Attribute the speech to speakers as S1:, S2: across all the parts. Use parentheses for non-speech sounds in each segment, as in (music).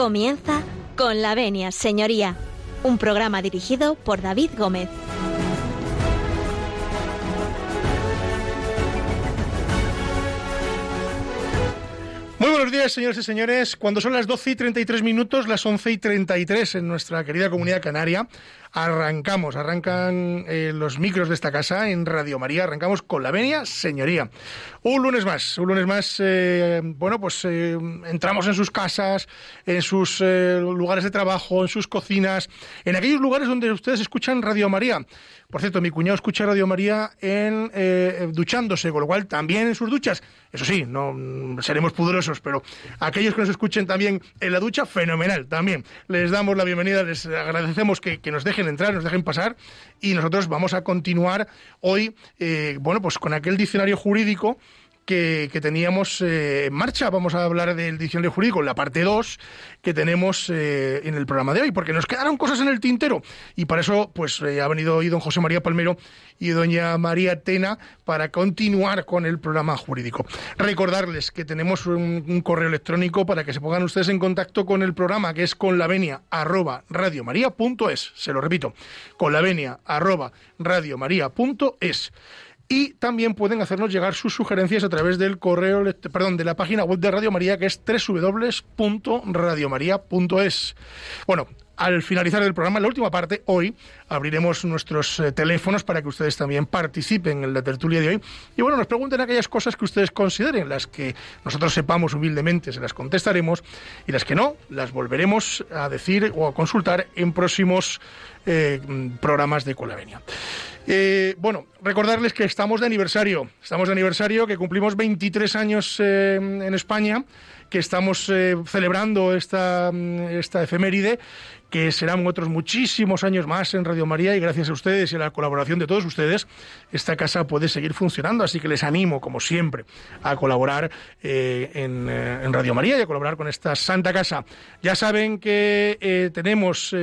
S1: Comienza con la venia, señoría, un programa dirigido por David Gómez.
S2: Muy buenos días, señores y señores. Cuando son las 12 y 33 minutos, las 11 y 33 en nuestra querida comunidad canaria, arrancamos, arrancan eh, los micros de esta casa en Radio María, arrancamos con la venia, señoría. Un lunes más, un lunes más, eh, bueno, pues eh, entramos en sus casas, en sus lugares de trabajo, en sus cocinas, en aquellos lugares donde ustedes escuchan Radio María. Por cierto, mi cuñado escucha Radio María en duchándose, con lo cual también en sus duchas. Eso sí, no mm, seremos pudorosos, pero aquellos que nos escuchen también en la ducha, fenomenal, también. Les damos la bienvenida, les agradecemos que, que nos dejen entrar, nos dejen pasar y nosotros vamos a continuar hoy, eh, bueno, pues con aquel diccionario jurídico que, teníamos eh, en marcha. Vamos a hablar del diccionario jurídico, la parte 2 que tenemos eh, en el programa de hoy, porque nos quedaron cosas en el tintero. Y para eso, pues ha venido hoy don José María Palmero y doña María Tena para continuar con el programa jurídico. Recordarles que tenemos un, correo electrónico para que se pongan ustedes en contacto con el programa, que es con la venia arroba radiomaria.es. Se lo repito, con la venia arroba radiomaria.es y también pueden hacernos llegar sus sugerencias a través del correo, perdón, de la página web de Radio María que es www.radiomaria.es. Bueno, al finalizar el programa, en la última parte, hoy abriremos nuestros eh, teléfonos para que ustedes también participen en la tertulia de hoy. Y bueno, nos pregunten aquellas cosas que ustedes consideren, las que nosotros sepamos humildemente, se las contestaremos, y las que no, las volveremos a decir o a consultar en próximos eh, programas de Colavenia. Eh, bueno, recordarles que estamos de aniversario, estamos de aniversario, que cumplimos 23 años en España, que estamos celebrando esta, esta efeméride, que serán otros muchísimos años más en Radio María y gracias a ustedes y a la colaboración de todos ustedes, esta casa puede seguir funcionando, así que les animo, como siempre, a colaborar en, en, Radio María y a colaborar con esta Santa Casa. Ya saben que tenemos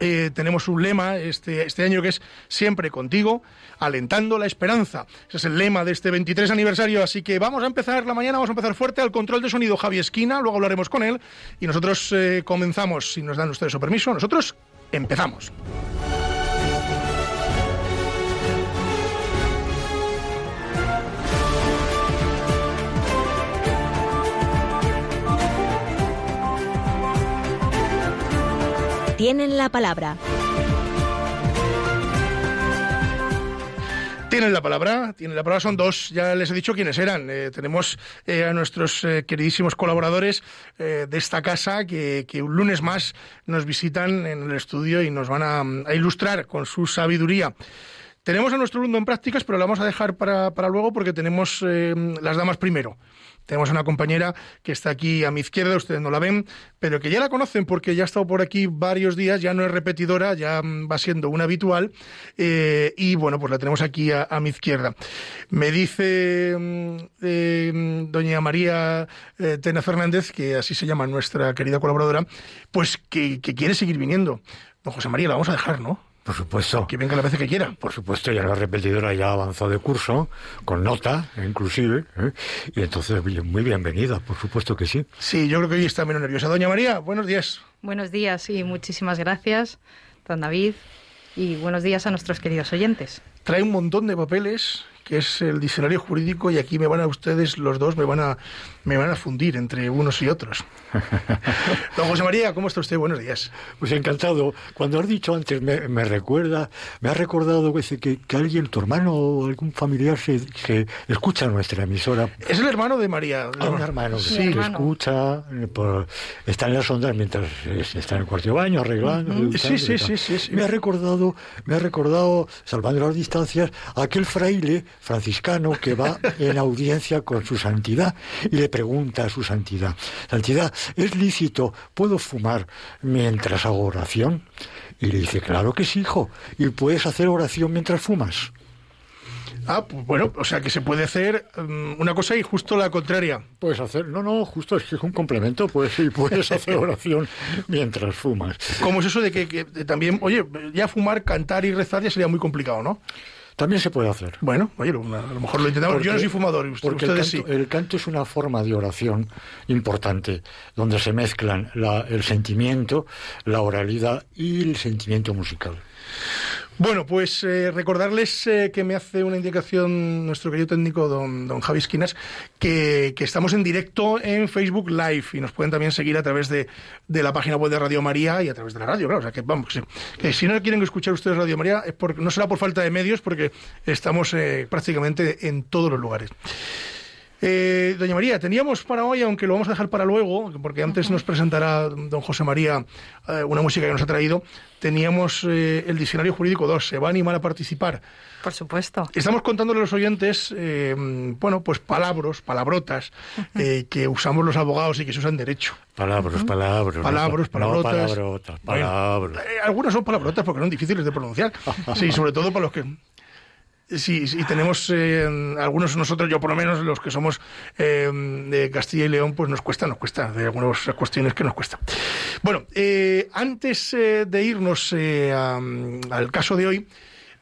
S2: eh, tenemos un lema este, este año que es siempre contigo, alentando la esperanza. Ese es el lema de este 23 aniversario, así que vamos a empezar la mañana, vamos a empezar fuerte al control de sonido Javi Esquina, luego hablaremos con él y nosotros eh, comenzamos, si nos dan ustedes su permiso, nosotros empezamos.
S1: Tienen la palabra.
S2: Tienen la palabra, tienen la palabra, son dos, ya les he dicho quiénes eran. Eh, tenemos eh, a nuestros eh, queridísimos colaboradores de esta casa que, un lunes más nos visitan en el estudio y nos van a, ilustrar con su sabiduría. Tenemos a nuestro alumno en prácticas, pero lo vamos a dejar para, para luego porque tenemos las damas primero. Tenemos una compañera que está aquí a mi izquierda, ustedes no la ven, pero que ya la conocen porque ya ha estado por aquí varios días, ya no es repetidora, ya mm, va siendo una habitual, eh, y bueno, pues la tenemos aquí a, mi izquierda. Me dice mm, eh, doña María eh, Tena Fernández, que así se llama nuestra querida colaboradora, pues que, que quiere seguir viniendo. Don José María, la vamos a dejar, ¿no?
S3: Por supuesto.
S2: Que venga la vez que quiera.
S3: Por supuesto, ya la repetidora ya avanzó de curso, con nota, inclusive, ¿eh? y entonces muy bienvenida, por supuesto que sí.
S2: Sí, yo creo que hoy está menos nerviosa. Doña María, buenos días.
S4: Buenos días y muchísimas gracias, don David, y buenos días a nuestros queridos oyentes.
S2: Trae un montón de papeles que es el diccionario jurídico y aquí me van a ustedes los dos me van a me van a fundir entre unos y otros. (laughs) Don José María, ¿cómo está usted? Buenos días.
S3: Pues encantado. Cuando has dicho antes, me, recuerda, me ha recordado que, que, alguien, tu hermano o algún familiar, se, escucha nuestra emisora.
S2: Es el hermano de María.
S3: Ah, un hermano, sí, escucha, eh, está en las ondas mientras está en el cuarto de baño, arreglando.
S2: sí, sí, sí, sí,
S3: Me ha recordado, me ha recordado, salvando las distancias, aquel fraile franciscano que va (laughs) en audiencia con su santidad y le pregunta a su santidad, santidad, ¿es lícito, puedo fumar mientras hago oración? Y le dice, claro que sí, hijo, y puedes hacer oración mientras fumas.
S2: Ah, pues bueno, o sea que se puede hacer mm, una cosa y justo la contraria.
S3: Puedes hacer, no, no, justo es que es un complemento, pues sí, puedes hacer oración mientras fumas.
S2: ¿Cómo es eso de que, también, oye, ya fumar, cantar y rezar ya sería muy complicado, ¿no?
S3: También se puede hacer.
S2: Bueno, oye, a lo mejor lo intentamos. Yo no soy fumador, usted,
S3: porque
S2: ustedes
S3: el canto,
S2: sí.
S3: el canto es una forma de oración importante, donde se mezclan la- el sentimiento, la oralidad y el sentimiento musical.
S2: Bueno, pues eh, recordarles eh, que me hace una indicación nuestro querido técnico don, don Javi Esquinas que, que estamos en directo en Facebook Live y nos pueden también seguir a través de, de la página web de Radio María y a través de la radio, claro. O sea que vamos, que, que si no quieren escuchar ustedes Radio María, es porque, no será por falta de medios, porque estamos eh, prácticamente en todos los lugares. Eh, doña María, teníamos para hoy, aunque lo vamos a dejar para luego, porque antes nos presentará don José María eh, una música que nos ha traído, teníamos eh, el Diccionario Jurídico 2, se va a animar a participar.
S4: Por supuesto.
S2: Estamos contándole a los oyentes, eh, bueno, pues palabras, palabrotas eh, que usamos los abogados y que se usan derecho.
S3: Palabras, palabras.
S2: Palabras,
S3: no,
S2: palabrotas.
S3: No, palabrotas,
S2: Bueno, eh, algunas son palabrotas porque son difíciles de pronunciar. (laughs) Sí, sobre todo para los que. Sí, sí, tenemos eh, algunos nosotros, yo por lo menos, los que somos eh, de Castilla y León, pues nos cuesta, nos cuesta, de algunas cuestiones que nos cuesta. Bueno, eh, antes eh, de irnos eh, al caso de hoy,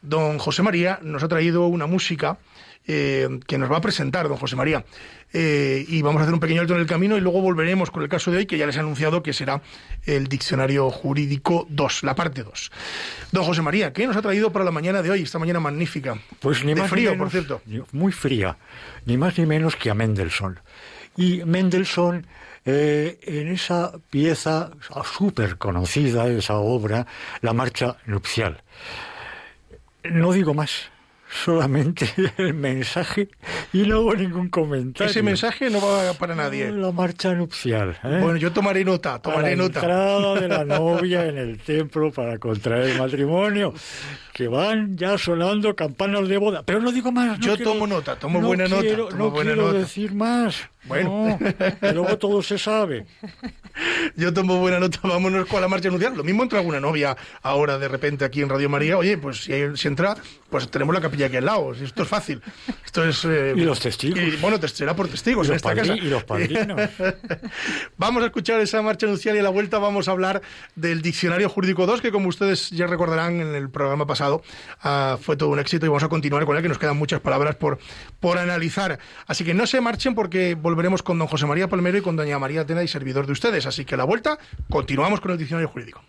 S2: don José María nos ha traído una música eh, que nos va a presentar don José María. Eh, y vamos a hacer un pequeño alto en el camino y luego volveremos con el caso de hoy, que ya les he anunciado que será el Diccionario Jurídico 2, la parte 2. Don José María, ¿qué nos ha traído para la mañana de hoy, esta mañana magnífica?
S3: Pues ni
S2: de
S3: más
S2: frío,
S3: ni
S2: por
S3: menos,
S2: cierto.
S3: Muy fría, ni más ni menos que a Mendelssohn. Y Mendelssohn, eh, en esa pieza súper conocida, esa obra, La Marcha Nupcial. No digo más, solamente (laughs) el mensaje y no hago ningún comentario.
S2: Ese mensaje no va para nadie.
S3: La Marcha Nupcial. ¿eh?
S2: Bueno, yo tomaré nota,
S3: Para
S2: tomaré
S3: la
S2: nota.
S3: entrada de la (laughs) novia en el templo para contraer el matrimonio, que van ya sonando campanas de boda. Pero no digo más. no
S2: Yo
S3: quiero-
S2: tomo nota, tomo
S3: no
S2: buena nota,
S3: quiero-
S2: tomo
S3: no
S2: buena
S3: quiero
S2: nota.
S3: decir más.
S2: Bueno.
S3: Que luego todo se sabe.
S2: Yo tomo buena nota, vámonos con la marcha nupcial. Lo mismo entra alguna novia ahora de repente aquí en Radio María. Oye, pues si, hay- si entra, pues tenemos la capilla aquí al lado. Esto es fácil. Esto es. eh,
S3: Y los testigos.
S2: y, bueno, te será por testigos
S3: Y
S2: en
S3: los,
S2: esta casa.
S3: y los padrinos. (laughs)
S2: Vamos a escuchar esa marcha nupcial y a la vuelta vamos a hablar del Diccionario Jurídico 2, que como ustedes ya recordarán en el programa pasado, ah, fue todo un éxito y vamos a continuar con él, que nos quedan muchas palabras por, por analizar. Así que no se marchen porque volveremos con don José María Palmero y con doña María Atena y servidor de ustedes. Así que a la vuelta continuamos con el Diccionario Jurídico.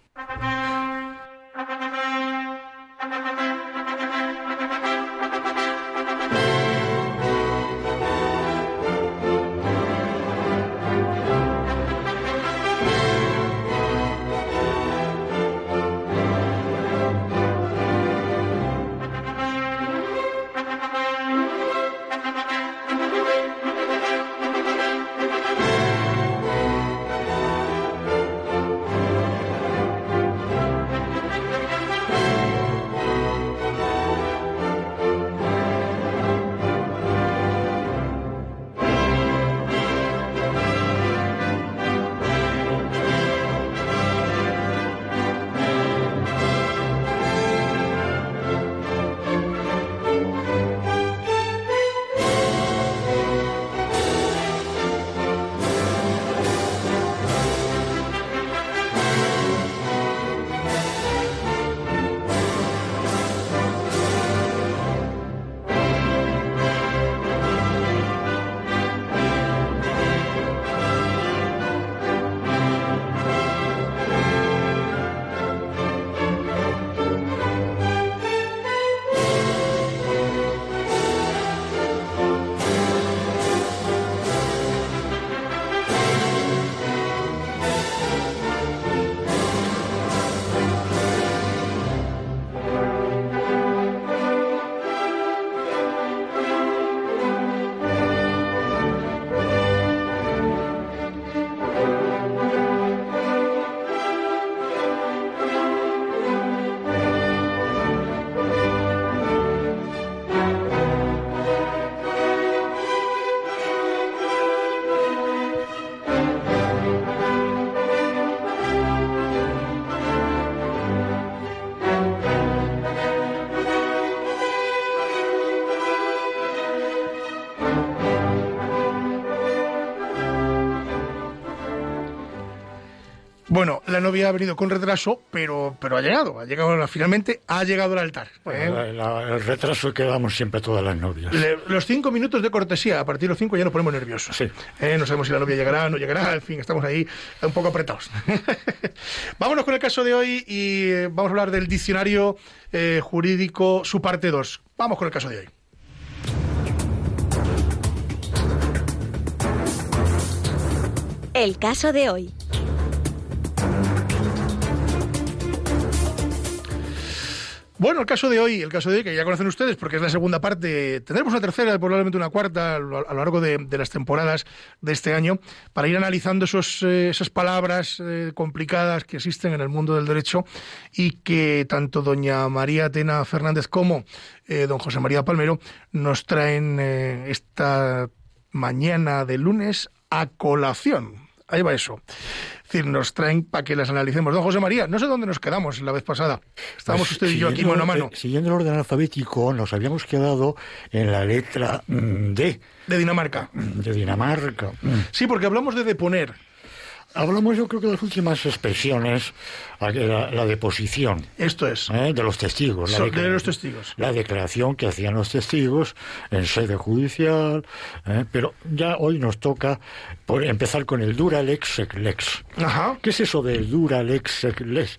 S2: Bueno, la novia ha venido con retraso, pero, pero ha llegado, ha llegado, finalmente ha llegado al altar. ¿eh?
S3: La- la- el retraso que damos siempre todas las novias.
S2: Le- los cinco minutos de cortesía, a partir de los cinco ya nos ponemos nerviosos.
S3: Sí.
S2: Eh, no sabemos si la novia llegará, no llegará, en fin, estamos ahí un poco apretados. (laughs) Vámonos con el caso de hoy y eh, vamos a hablar del diccionario eh, jurídico, su parte 2. Vamos con el caso de hoy.
S1: El caso de hoy.
S2: Bueno, el caso de hoy, el caso de hoy que ya conocen ustedes porque es la segunda parte, tendremos una tercera, probablemente una cuarta a lo, largo de, las temporadas de este año para ir analizando esos, eh, esas palabras eh, complicadas que existen en el mundo del derecho y que tanto doña María Atena Fernández como eh, don José María Palmero nos traen esta mañana de lunes a colación. Ahí va eso. Decir, nos traen para que las analicemos. Don José María, no sé dónde nos quedamos la vez pasada. Estábamos
S3: Pues,
S2: usted y yo aquí mano a mano.
S3: eh, Siguiendo el orden alfabético, nos habíamos quedado en la letra mm, D,
S2: De Dinamarca.
S3: de Dinamarca. Mm.
S2: Sí, porque hablamos de deponer.
S3: Hablamos, yo creo que de las últimas expresiones, la, la- deposición.
S2: Esto es.
S3: ¿eh? de los testigos. la
S2: So- de los testigos.
S3: La declaración que hacían los testigos en sede judicial, ¿eh? pero ya hoy nos toca por empezar con el dura lex sec lex.
S2: Ajá.
S3: ¿Qué es eso del dura lex sec lex?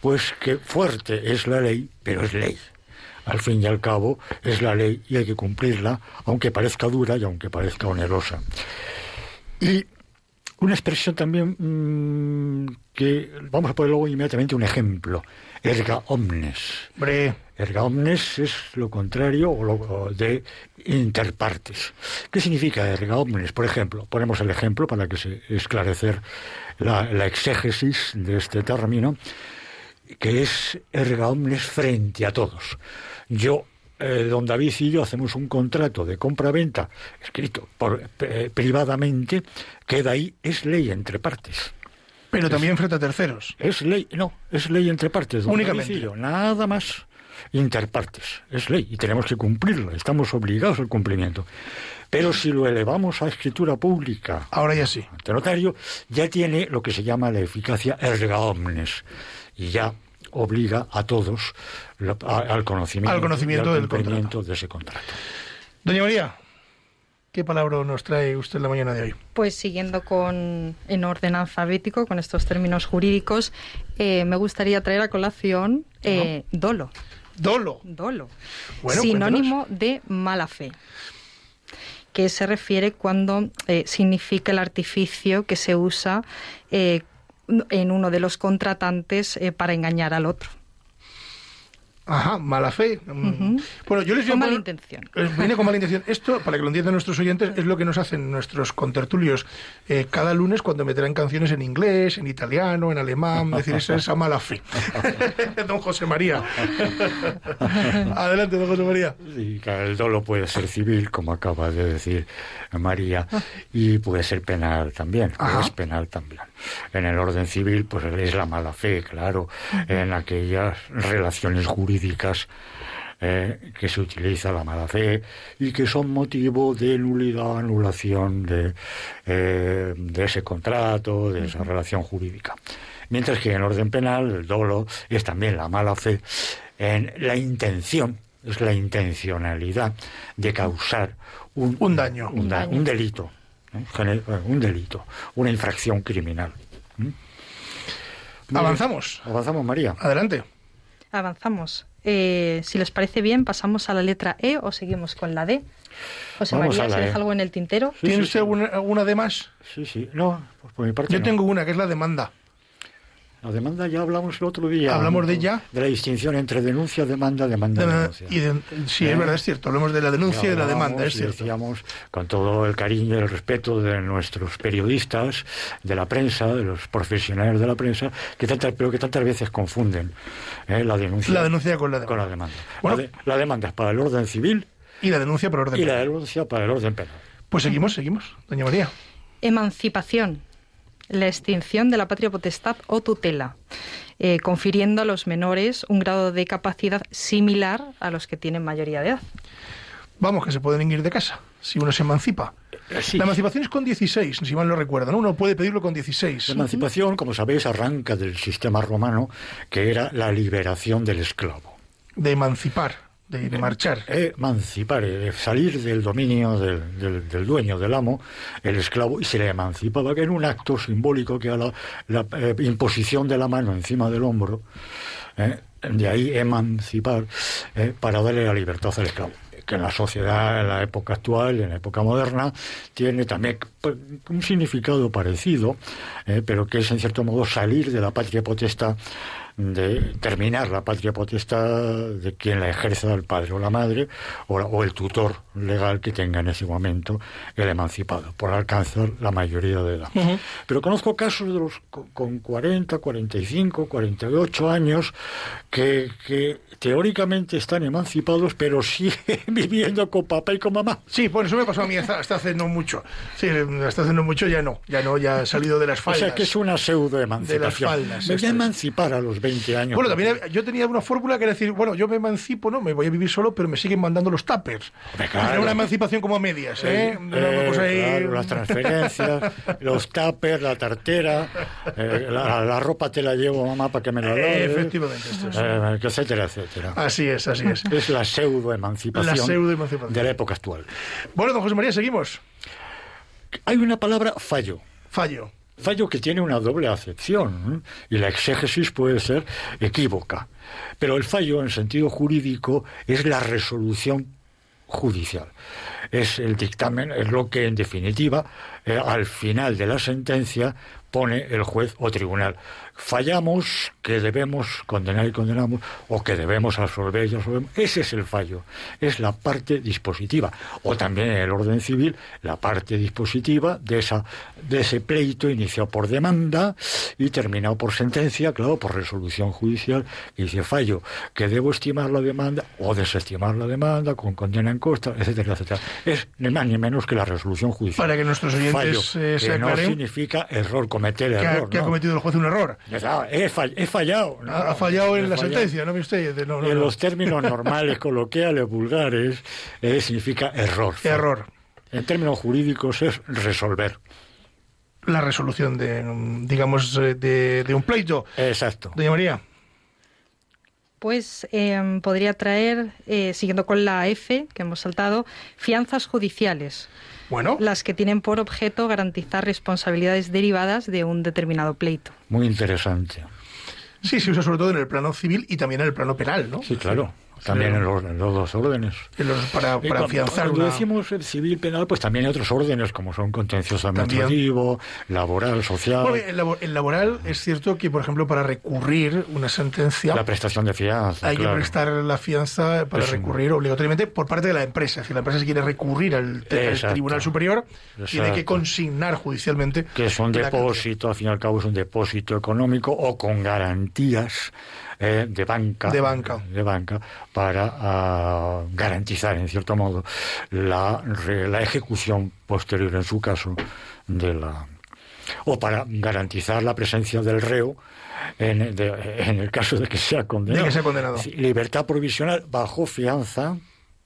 S3: Pues que fuerte es la ley, pero es ley. Al fin y al cabo es la ley y hay que cumplirla, aunque parezca dura y aunque parezca onerosa. Y una expresión también mm, que vamos a poner luego inmediatamente un ejemplo. Erga omnes.
S2: Hombre,
S3: Erga omnes es lo contrario o lo- de interpartes. ¿Qué significa erga omnes? Por ejemplo, ponemos el ejemplo para que se esclarecer la, la exégesis de este término, que es erga omnes frente a todos. Yo, eh, don David y yo hacemos un contrato de compra-venta escrito por, eh, privadamente, queda ahí, es ley entre partes.
S2: pero también frente a terceros.
S3: Es ley, no, es ley entre partes. don
S2: Únicamente.
S3: David y yo, nada más. Interpartes. Es ley y tenemos que cumplirla. Estamos obligados al cumplimiento. Pero si lo elevamos a escritura pública
S2: Ahora ya sí.
S3: ante notario, ya tiene lo que se llama la eficacia erga omnes y ya obliga a todos lo- a- al conocimiento,
S2: Al conocimiento
S3: y al
S2: del
S3: cumplimiento de ese contrato.
S2: Doña María, ¿qué palabra nos trae usted la mañana de hoy?
S4: Pues siguiendo con en orden alfabético, con estos términos jurídicos, eh, me gustaría traer a colación eh, dolo.
S2: Dolo.
S4: Dolo.
S2: Bueno,
S4: sinónimo de mala fe. Que se refiere cuando eh, significa el artificio que se usa eh, en uno de los contratantes eh, para engañar al otro.
S2: Ajá, mala fe.
S4: Ujú.
S2: Bueno, yo les a
S4: Con mala intención.
S2: Eh, Viene con mala intención. Esto, para que lo entiendan nuestros oyentes, es lo que nos hacen nuestros contertulios eh, cada lunes cuando me traen canciones en inglés, en italiano, en alemán. Es decir, esa es esa mala fe. (laughs) don José María. (laughs) Adelante, don José María.
S3: Sí, el dolo puede ser civil, como acaba de decir María, y puede ser penal también,
S2: Ajá.
S3: es penal también. En el orden civil, pues es la mala fe, claro, en aquellas relaciones jurídicas eh, que se utiliza la mala fe y que son motivo de nulidad, anulación de, eh, de ese contrato, de esa relación jurídica. Mientras que en orden penal el dolo es también la mala fe en la intención, es la intencionalidad de causar un,
S2: Un daño.
S3: un, da- un delito, ¿eh? Un delito, una infracción criminal. ¿Mm?
S2: Avanzamos.
S3: Avanzamos, María.
S2: Adelante.
S4: Avanzamos. Eh, si les parece bien, pasamos a la letra E o seguimos con la D. José
S3: Vamos
S4: María, ¿se
S3: E.
S4: deja algo en el tintero?
S3: Sí,
S2: ¿Tiene
S3: sí,
S2: usted
S3: sí.
S2: alguna, alguna de más?
S3: Sí, sí. No, pues por mi parte
S2: Yo
S3: no.
S2: tengo una, que es la demanda.
S3: La demanda ya hablamos el otro día.
S2: ¿Hablamos de ella?
S3: De la distinción entre denuncia, demanda, demanda,
S2: De-
S3: denuncia.
S2: y de- sí,
S3: ¿Eh?
S2: es verdad, es cierto. Hablamos de la denuncia y de la demanda, es cierto.
S3: Decíamos con todo el cariño y el respeto de nuestros periodistas, de la prensa, de los profesionales de la prensa, que tantas, pero que tantas veces confunden ¿eh? la denuncia,
S2: La denuncia con la
S3: con
S2: demanda.
S3: la demanda.
S2: Bueno.
S3: la, de- la demanda es para el orden civil
S2: Y la denuncia por orden.
S3: y la
S2: penal.
S3: denuncia para el orden penal.
S2: Pues seguimos, seguimos. Doña María.
S4: Emancipación. La extinción de la patria potestad o tutela, eh, confiriendo a los menores un grado de capacidad similar a los que tienen mayoría de edad.
S2: Vamos, que se pueden ir de casa. si uno se emancipa.
S3: Eh, sí.
S2: La emancipación es con 16, si mal no recuerdo, ¿no? Uno puede pedirlo con 16.
S3: La emancipación, como sabéis, arranca del sistema romano, que era la liberación del esclavo.
S2: De emancipar, de, de marchar.
S3: Emancipar, eh, salir del dominio del, del- del dueño, del amo, el esclavo, y se le emancipaba, que era un acto simbólico que era la, la, eh, imposición de la mano encima del hombro, eh, de ahí emancipar, eh, para darle la libertad al esclavo que en la sociedad, en la época actual, en la época moderna, tiene también pues, un significado parecido, eh, pero que es en cierto modo salir de la patria potestad, de terminar la patria potestad de quien la ejerza el padre o la madre, o, la- o el tutor legal que tenga en ese momento el emancipado, por alcanzar la mayoría de edad. Pero conozco casos de los co- con 40, 45, 48 años que, que teóricamente están emancipados, pero siguen (laughs) viviendo con papá y con mamá.
S2: Sí, pues eso me pasó a mí hasta, hasta hace no mucho. Sí, hasta hace no mucho ya no, ya no, ya he salido de las
S3: O
S2: faldas.
S3: sea que es una pseudo
S2: De
S3: emancipación.
S2: las faldas,
S3: Me voy a emancipar a los 20 años.
S2: Bueno, también yo tenía una fórmula que era decir, bueno, yo me emancipo, ¿no? Me voy a vivir solo, pero me siguen mandando los tuppers.
S3: Claro.
S2: Era una emancipación como a medias, ¿eh?
S3: Eh, eh, claro, las transferencias, (laughs) los tuppers, la tartera, eh, la, la ropa te la llevo mamá para que me la
S2: Eh,
S3: lave,
S2: efectivamente, esto es.
S3: etcétera, etcétera.
S2: Así es, así es.
S3: Es la pseudo emancipación
S2: La pseudoemancipación.
S3: de la época actual.
S2: Bueno, don José María, seguimos.
S3: Hay una palabra fallo.
S2: Fallo.
S3: Fallo que tiene una doble acepción y la exégesis puede ser equívoca. Pero el fallo en sentido jurídico es la resolución judicial. Es el dictamen, es lo que en definitiva eh, al final de la sentencia pone el juez o tribunal. Fallamos que debemos condenar y condenamos o que debemos absolver y absolvemos. Ese es el fallo. Es la parte dispositiva. O también en el orden civil, la parte dispositiva de, esa, de ese pleito iniciado por demanda y terminado por sentencia, claro, por resolución judicial, que dice fallo, que debo estimar la demanda o desestimar la demanda con condena en costa, etcétera, etcétera. Es ni más ni menos que la resolución judicial.
S2: Para que nuestros oyentes,
S3: Fallo,
S2: eh, se
S3: que no significa error, cometer
S2: Que ha,
S3: error.
S2: que ha cometido el juez un error.
S3: Ya está, he, fall- he fallado. ¿no?
S2: Ha, fallado
S3: He
S2: en la
S3: fallado.
S2: sentencia, ¿no ve usted? De- no, no,
S3: En
S2: no.
S3: los términos (laughs) normales, coloquiales, vulgares, eh, significa error.
S2: Error.
S3: En términos jurídicos es resolver.
S2: La resolución de, digamos, eh, de, de un pleito.
S3: Exacto.
S2: Doña María.
S4: Pues eh, podría traer, eh, siguiendo con la F que hemos saltado, fianzas judiciales,
S2: Bueno,
S4: las que tienen por objeto garantizar responsabilidades derivadas de un determinado pleito.
S3: Muy interesante.
S2: sí, se usa sobre todo en el plano civil y también en el plano penal, ¿no?
S3: Sí, claro. También en los, en los dos órdenes.
S2: Los- para, para
S3: cuando-
S2: afianzar
S3: cuando
S2: una...
S3: decimos el civil penal, pues también hay otros órdenes, como son contencioso administrativo, laboral, social,
S2: Bueno, el, labo- el laboral es cierto que, por ejemplo, para recurrir una sentencia
S3: la prestación de fianza.
S2: hay
S3: claro.
S2: que prestar la fianza para
S3: Es un-
S2: recurrir obligatoriamente por parte de la empresa. Si la empresa se quiere recurrir al. Tribunal Superior, tiene que consignar judicialmente.
S3: que es un depósito, al fin y al cabo es un depósito económico o con garantías eh, de banca
S2: De banca.
S3: de banca para ah, garantizar en cierto modo la, la ejecución posterior en su caso de la o para garantizar la presencia del reo en, de- en el caso de que sea condenado.
S2: De que sea condenado.
S3: Libertad provisional bajo fianza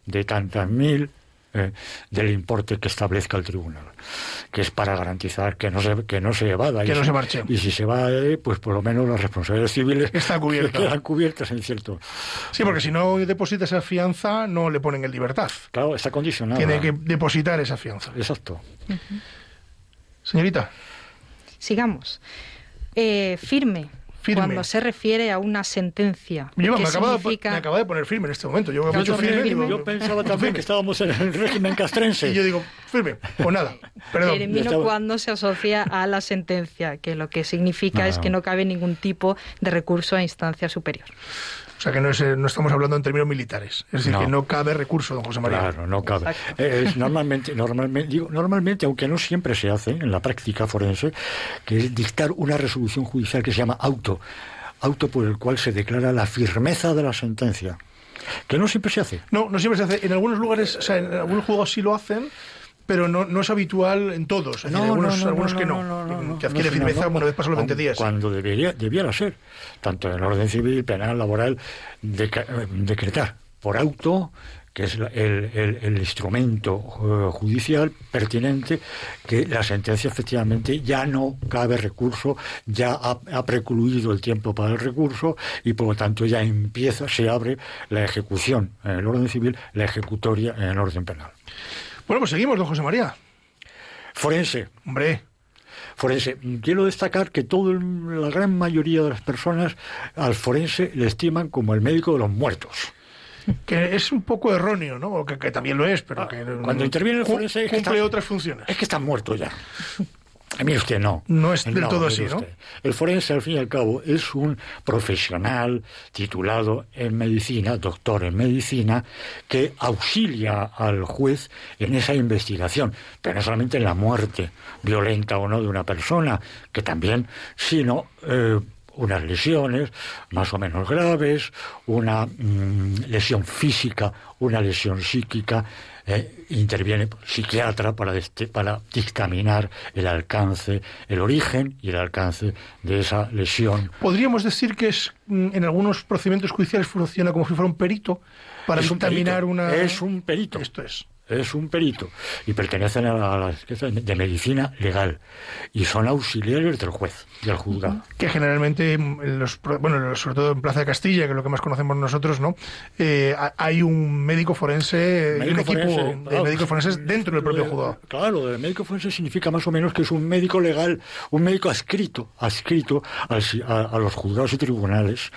S3: de tantas mil eh, del importe que establezca el tribunal, que es para garantizar que no se, que no se evada.
S2: Que
S3: y
S2: no
S3: si-
S2: se marche.
S3: Y si se va, eh, pues por lo menos las responsabilidades civiles
S2: Está cubierta.
S3: que quedan cubiertas en cierto.
S2: Sí, porque si no deposita esa fianza, no le ponen en libertad.
S3: Claro, está condicionado.
S2: Tiene que depositar esa fianza.
S3: Exacto.
S2: Señorita,
S4: Sigamos. Eh, firme,
S2: Firme.
S4: cuando se refiere a una sentencia.
S2: yo
S4: que
S2: me acaba,
S4: significa-
S2: me acaba de poner firme en este momento. Yo, firme, digo,
S3: yo pensaba también que estábamos en el régimen castrense.
S2: y yo digo, firme, pues nada, perdón.
S3: Estaba-
S4: cuando se asocia a la sentencia, que lo que significa es
S3: Ah.
S4: que no cabe ningún tipo de recurso a instancia superior.
S2: O sea que no, es, eh, no estamos hablando en términos militares. Es decir,
S3: No.
S2: que no cabe recurso, don José María.
S3: Claro, no cabe. Eh, Es normalmente, normalmente, digo, normalmente, aunque no siempre se hace en la práctica forense, que es dictar una resolución judicial que se llama auto, auto por el cual se declara la firmeza de la sentencia, que no siempre se hace.
S2: No, no siempre se hace. En algunos lugares, o sea, en algunos juegos sí lo hacen, pero no, no es habitual en todos. Es decir,
S3: No,
S2: algunos,
S3: no, no,
S2: algunos
S3: no,
S2: que no.
S3: no, no, no,
S2: que adquiere firmeza
S3: no,
S2: una vez pasan los 20 días.
S3: Cuando debería, debiera ser, tanto en el orden civil, penal, laboral, decretar por auto que es el, instrumento eh, judicial pertinente, que la sentencia efectivamente ya no cabe recurso, ya ha, precluido el tiempo para el recurso y por lo tanto ya empieza, se abre la ejecución en el orden civil, la ejecutoria en el orden penal.
S2: Bueno, pues seguimos, don José María.
S3: Forense.
S2: Hombre.
S3: Forense. Quiero destacar que todo, la gran mayoría de las personas al forense le estiman como el médico de los muertos
S2: que es un poco erróneo, ¿no? que, también lo es, pero
S3: ah,
S2: que
S3: cuando interviene el forense
S2: cumple otras funciones.
S3: Es que está muerto ya. Mire usted, no.
S2: No es del todo así, ¿no?
S3: El forense, al fin y al cabo, es un profesional titulado en medicina, doctor en medicina, que auxilia al juez en esa investigación, pero no solamente en la muerte violenta o no de una persona, que también, sino eh, unas lesiones más o menos graves, una mm, lesión física, una lesión psíquica, eh, interviene el psiquiatra para, para dictaminar el alcance, el origen y el alcance de esa lesión.
S2: Podríamos decir que es mm, en algunos procedimientos judiciales funciona como si fuera un perito para dictaminar una.
S3: Es un perito.
S2: Esto es
S3: es un perito y pertenecen a la, de medicina legal y son auxiliares del juez del juzgado.
S2: Que generalmente, los, bueno, sobre todo en Plaza de Castilla, que es lo que más conocemos nosotros, ¿no? Eh, hay un médico forense, un equipo de médicos forenses dentro del propio juzgado.
S3: Claro, el médico forense significa más o menos que es un médico legal, un médico adscrito, adscrito a los juzgados y tribunales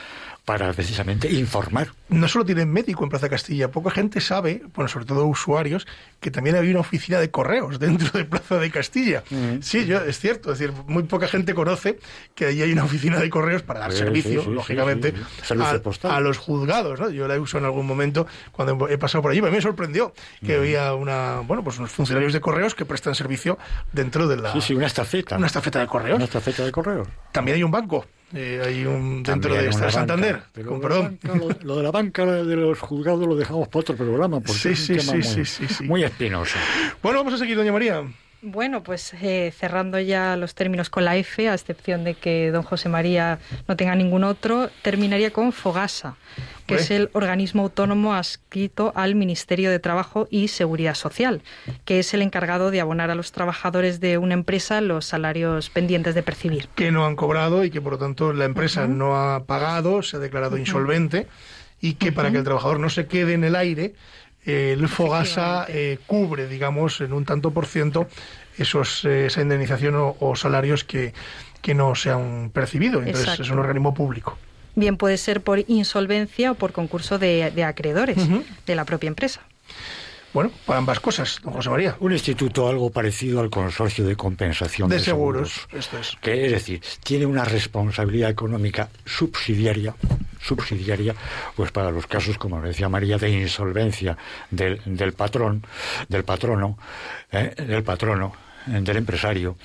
S3: para precisamente informar.
S2: No solo tienen médico en Plaza Castilla, poca gente sabe, bueno, sobre todo usuarios, que también había una oficina de correos dentro de Plaza de Castilla. Mm. Sí, yo, es cierto, es decir, muy poca gente conoce que ahí hay una oficina de correos para dar servicio, lógicamente, a, los juzgados. ¿no? Yo la uso en algún momento cuando he pasado por allí, me sorprendió que mm. había una, bueno, pues unos funcionarios de correos que prestan servicio dentro de la...
S3: Sí, sí, una estafeta.
S2: Una estafeta de correos.
S3: Una estafeta de correos.
S2: También hay un banco eh, hay un dentro de esta Santander, con perdón.
S3: lo, de la banca de los juzgados lo dejamos para otro programa, porque es un tema muy, muy espinoso.
S2: Bueno, vamos a seguir, doña María.
S4: Bueno, pues eh, cerrando ya los términos con la F, a excepción de que don José María no tenga ningún otro, terminaría con Fogasa, que es el organismo autónomo adscrito al Ministerio de Trabajo y Seguridad Social, que es el encargado de abonar a los trabajadores de una empresa los salarios pendientes de percibir.
S2: Que no han cobrado y que por lo tanto la empresa no ha pagado, se ha declarado insolvente y que para que el trabajador no se quede en el aire, el Fogasa eh, cubre, digamos, en un tanto por ciento esos, eh, esa indemnización o, salarios que, que, no se han percibido. Entonces es un organismo público.
S4: Bien, puede ser por insolvencia o por concurso de, acreedores de la propia empresa.
S2: Bueno, para ambas cosas, don José María.
S3: Un instituto algo parecido al consorcio de compensación de, seguros,
S2: Esto es.
S3: Que es decir, tiene una responsabilidad económica subsidiaria, subsidiaria, pues para los casos, como decía María, de insolvencia del, del patrón, del patrono, eh, del patrono, eh, del empresario,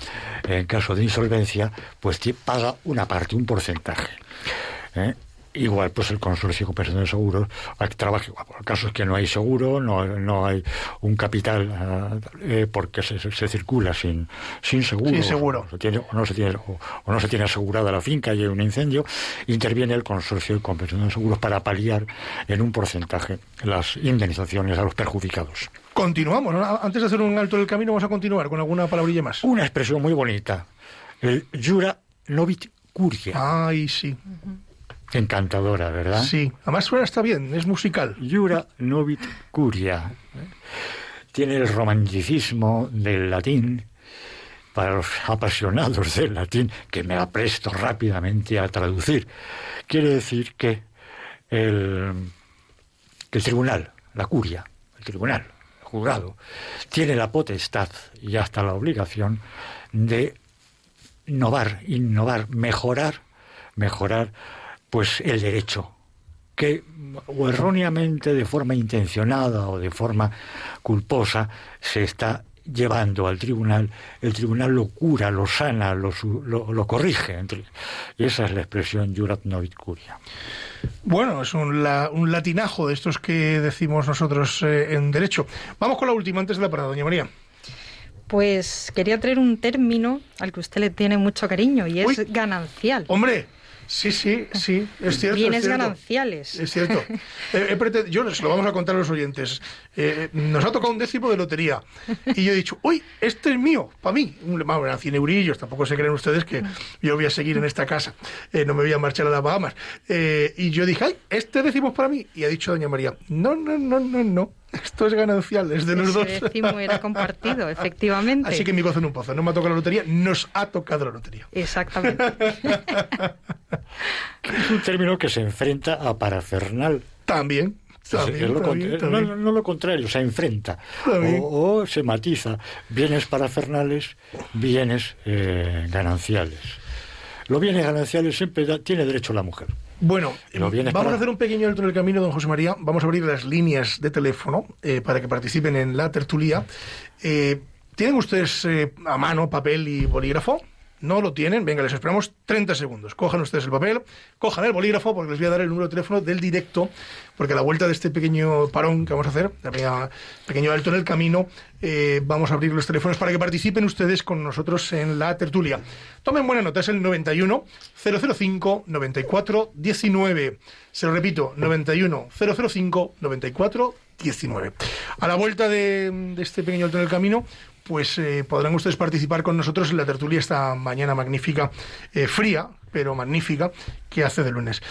S3: en caso de insolvencia, pues paga una parte, un porcentaje. ¿eh? Igual pues el consorcio de compensación de seguros trabaja igual. El caso es que no hay seguro, no, no hay un capital ah, eh, porque se, se, circula sin, sin seguro.
S2: Sin seguro.
S3: O, tiene, o, no se tiene, o, no se tiene asegurada la finca y hay un incendio, interviene el consorcio de compensación de seguros para paliar en un porcentaje las indemnizaciones a los perjudicados.
S2: Continuamos, antes de hacer un alto en el camino vamos a continuar con alguna palabrilla más.
S3: Una expresión muy bonita, el jura novit curia.
S2: Ay, sí.
S3: Encantadora, ¿verdad?
S2: Sí, además suena está bien, es musical.
S3: Jura novit curia. Tiene el romanticismo del latín para los apasionados del latín, que me apresto rápidamente a traducir. Quiere decir que el, que el tribunal, la curia, el tribunal, el juzgado, tiene la potestad y hasta la obligación de innovar, innovar, mejorar, mejorar pues el derecho que o erróneamente de forma intencionada o de forma culposa se está llevando al tribunal, el tribunal lo cura, lo sana, lo, lo, corrige. Y esa es la expresión jurat novit curia.
S2: Bueno, es un, un, latinajo de estos que decimos nosotros eh, en derecho. Vamos con la última antes de la parada, doña María.
S4: Pues quería traer un término al que usted le tiene mucho cariño y es ganancial.
S2: Hombre, Sí, sí, sí, es cierto.
S4: Bienes
S2: es cierto.
S4: gananciales.
S2: Es cierto. (laughs) Eh, preten- yo les lo vamos a contar a los oyentes. Eh, nos ha tocado un décimo de lotería. Y yo he dicho, uy, este es mío, para mí. Un, vamos, eran 100 eurillos, tampoco se creen ustedes que yo voy a seguir en esta casa. Eh, no me voy a marchar a las Bahamas. Eh, y yo dije, ay, este décimo es para mí. Y ha dicho doña María, no, no, no, no, no. Esto es ganancial, es de los dos.
S4: Décimo era compartido, (laughs) efectivamente.
S2: Así que mi gozo en un pozo. No me ha tocado la lotería, nos ha tocado la lotería.
S4: Exactamente. (laughs)
S3: Es un término que se enfrenta a parafernal.
S2: También.
S3: Es
S2: También,
S3: lo
S2: también,
S3: contra-
S2: también.
S3: No, no lo contrario, se enfrenta. O se matiza. Bienes parafernales, bienes eh, gananciales. Los bienes gananciales siempre da- tiene derecho la mujer.
S2: Bueno, vamos
S3: para-
S2: a hacer un pequeño alto en el camino, don José María. Vamos a abrir las líneas de teléfono eh, para que participen en la tertulia. Eh, ¿Tienen ustedes eh, a mano papel y bolígrafo? ¿No lo tienen? Venga, les esperamos 30 segundos. Cojan ustedes el papel, cojan el bolígrafo, porque les voy a dar el número de teléfono del directo, porque a la vuelta de este pequeño parón que vamos a hacer, de pequeña- pequeño alto en el camino, eh, vamos a abrir los teléfonos para que participen ustedes con nosotros en la tertulia. Tomen buena nota, es el 91 005 94 19. Se lo repito, 91 005 94 19. A la vuelta de este pequeño alto en el camino, pues eh, podrán ustedes participar con nosotros en la tertulia esta mañana magnífica, eh, fría, pero magnífica, que hace de lunes.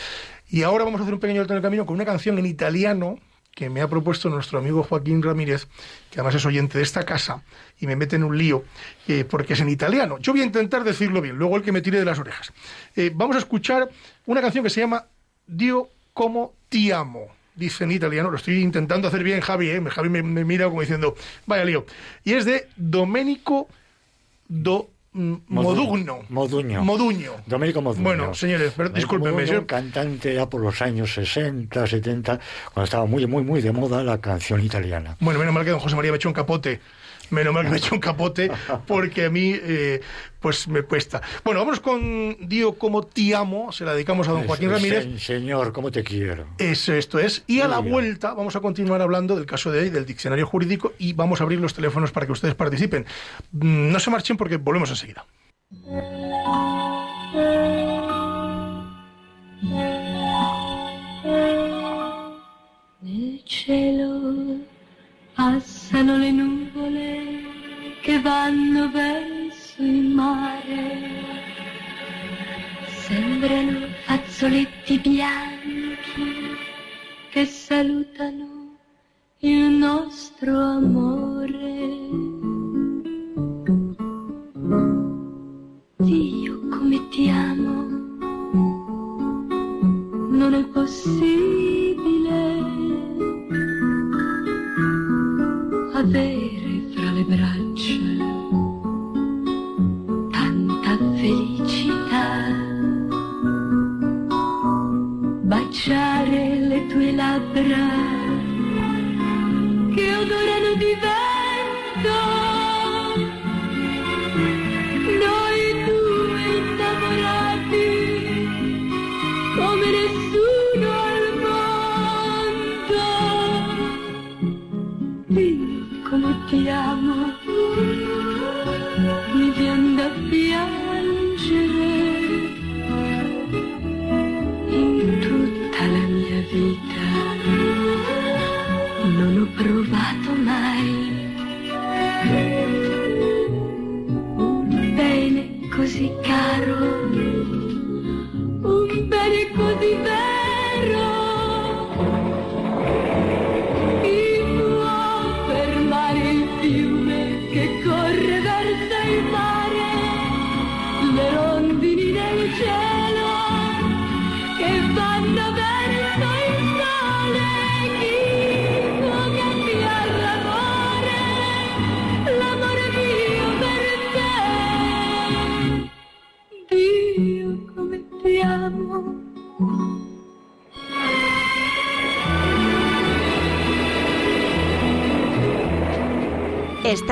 S2: Y ahora vamos a hacer un pequeño alto en el camino con una canción en italiano que me ha propuesto nuestro amigo Joaquín Ramírez, que además es oyente de esta casa, y me mete en un lío, eh, porque es en italiano. Yo voy a intentar decirlo bien, luego el que me tire de las orejas. Vamos a escuchar una canción que se llama Dio como ti amo. Dice en italiano, lo estoy intentando hacer bien, Javi, ¿eh? Javi me, me mira como diciendo, vaya lío. Y es de Domenico Do mm, Modugno.
S3: Moduño.
S2: Moduño.
S3: Domenico Moduño.
S2: Bueno, señores, pero discúlpenme.
S3: Moduño,
S2: yo-
S3: cantante ya por los años 60, 70, cuando estaba muy, muy, muy de moda la canción italiana.
S2: Bueno, menos mal que don José María me echó un capote. Menos mal que me echó un capote porque a mí eh, pues me cuesta. Bueno, vamos con Dio como ti amo, se la dedicamos a don Joaquín Ramírez.
S3: se- señor, ¿cómo te quiero?
S2: Eso, esto es. Y a la vuelta vamos a continuar hablando del caso de hoy, del diccionario jurídico, y vamos a abrir los teléfonos para que ustedes participen. Mm, No se marchen porque volvemos enseguida.
S5: Nel cielo passano le nuvole che vanno verso il mare. Sembrano fazzoletti bianchi che salutano il nostro amore. Dio come ti amo, non è possibile avere braccia tanta felicità, baciare le tue labbra che odorano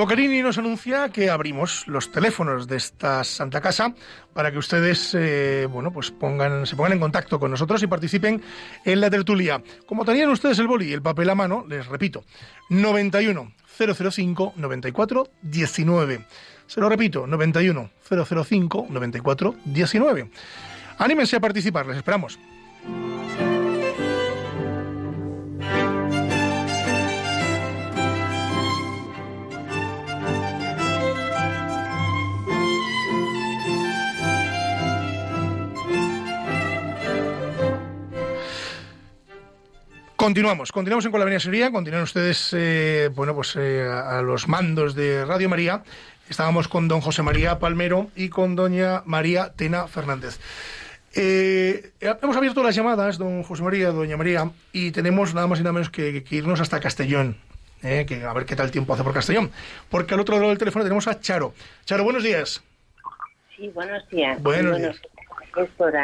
S2: Y Bocarini nos anuncia que abrimos los teléfonos de esta Santa Casa para que ustedes eh, bueno, pues pongan, se pongan en contacto con nosotros y participen en la tertulia. Como tenían ustedes el boli y el papel a mano, les repito, 91 005 94 19. Se lo repito, 91 005 94 19. Anímense a participar, les esperamos. Continuamos, continuamos en Con la Avenida Sería, continúan ustedes, eh, bueno, pues eh, a, los mandos de Radio María. Estábamos con don José María Palmero y con doña María Tena Fernández. Eh, hemos abierto las llamadas, don José María, doña María, y tenemos nada más y nada menos que, que irnos hasta Castellón. eh, que a ver qué tal tiempo hace por Castellón. Porque al otro lado del teléfono tenemos a Charo. Charo, buenos días.
S6: Sí, buenos días.
S2: Buenos
S6: Bueno,
S2: días.
S6: Es por,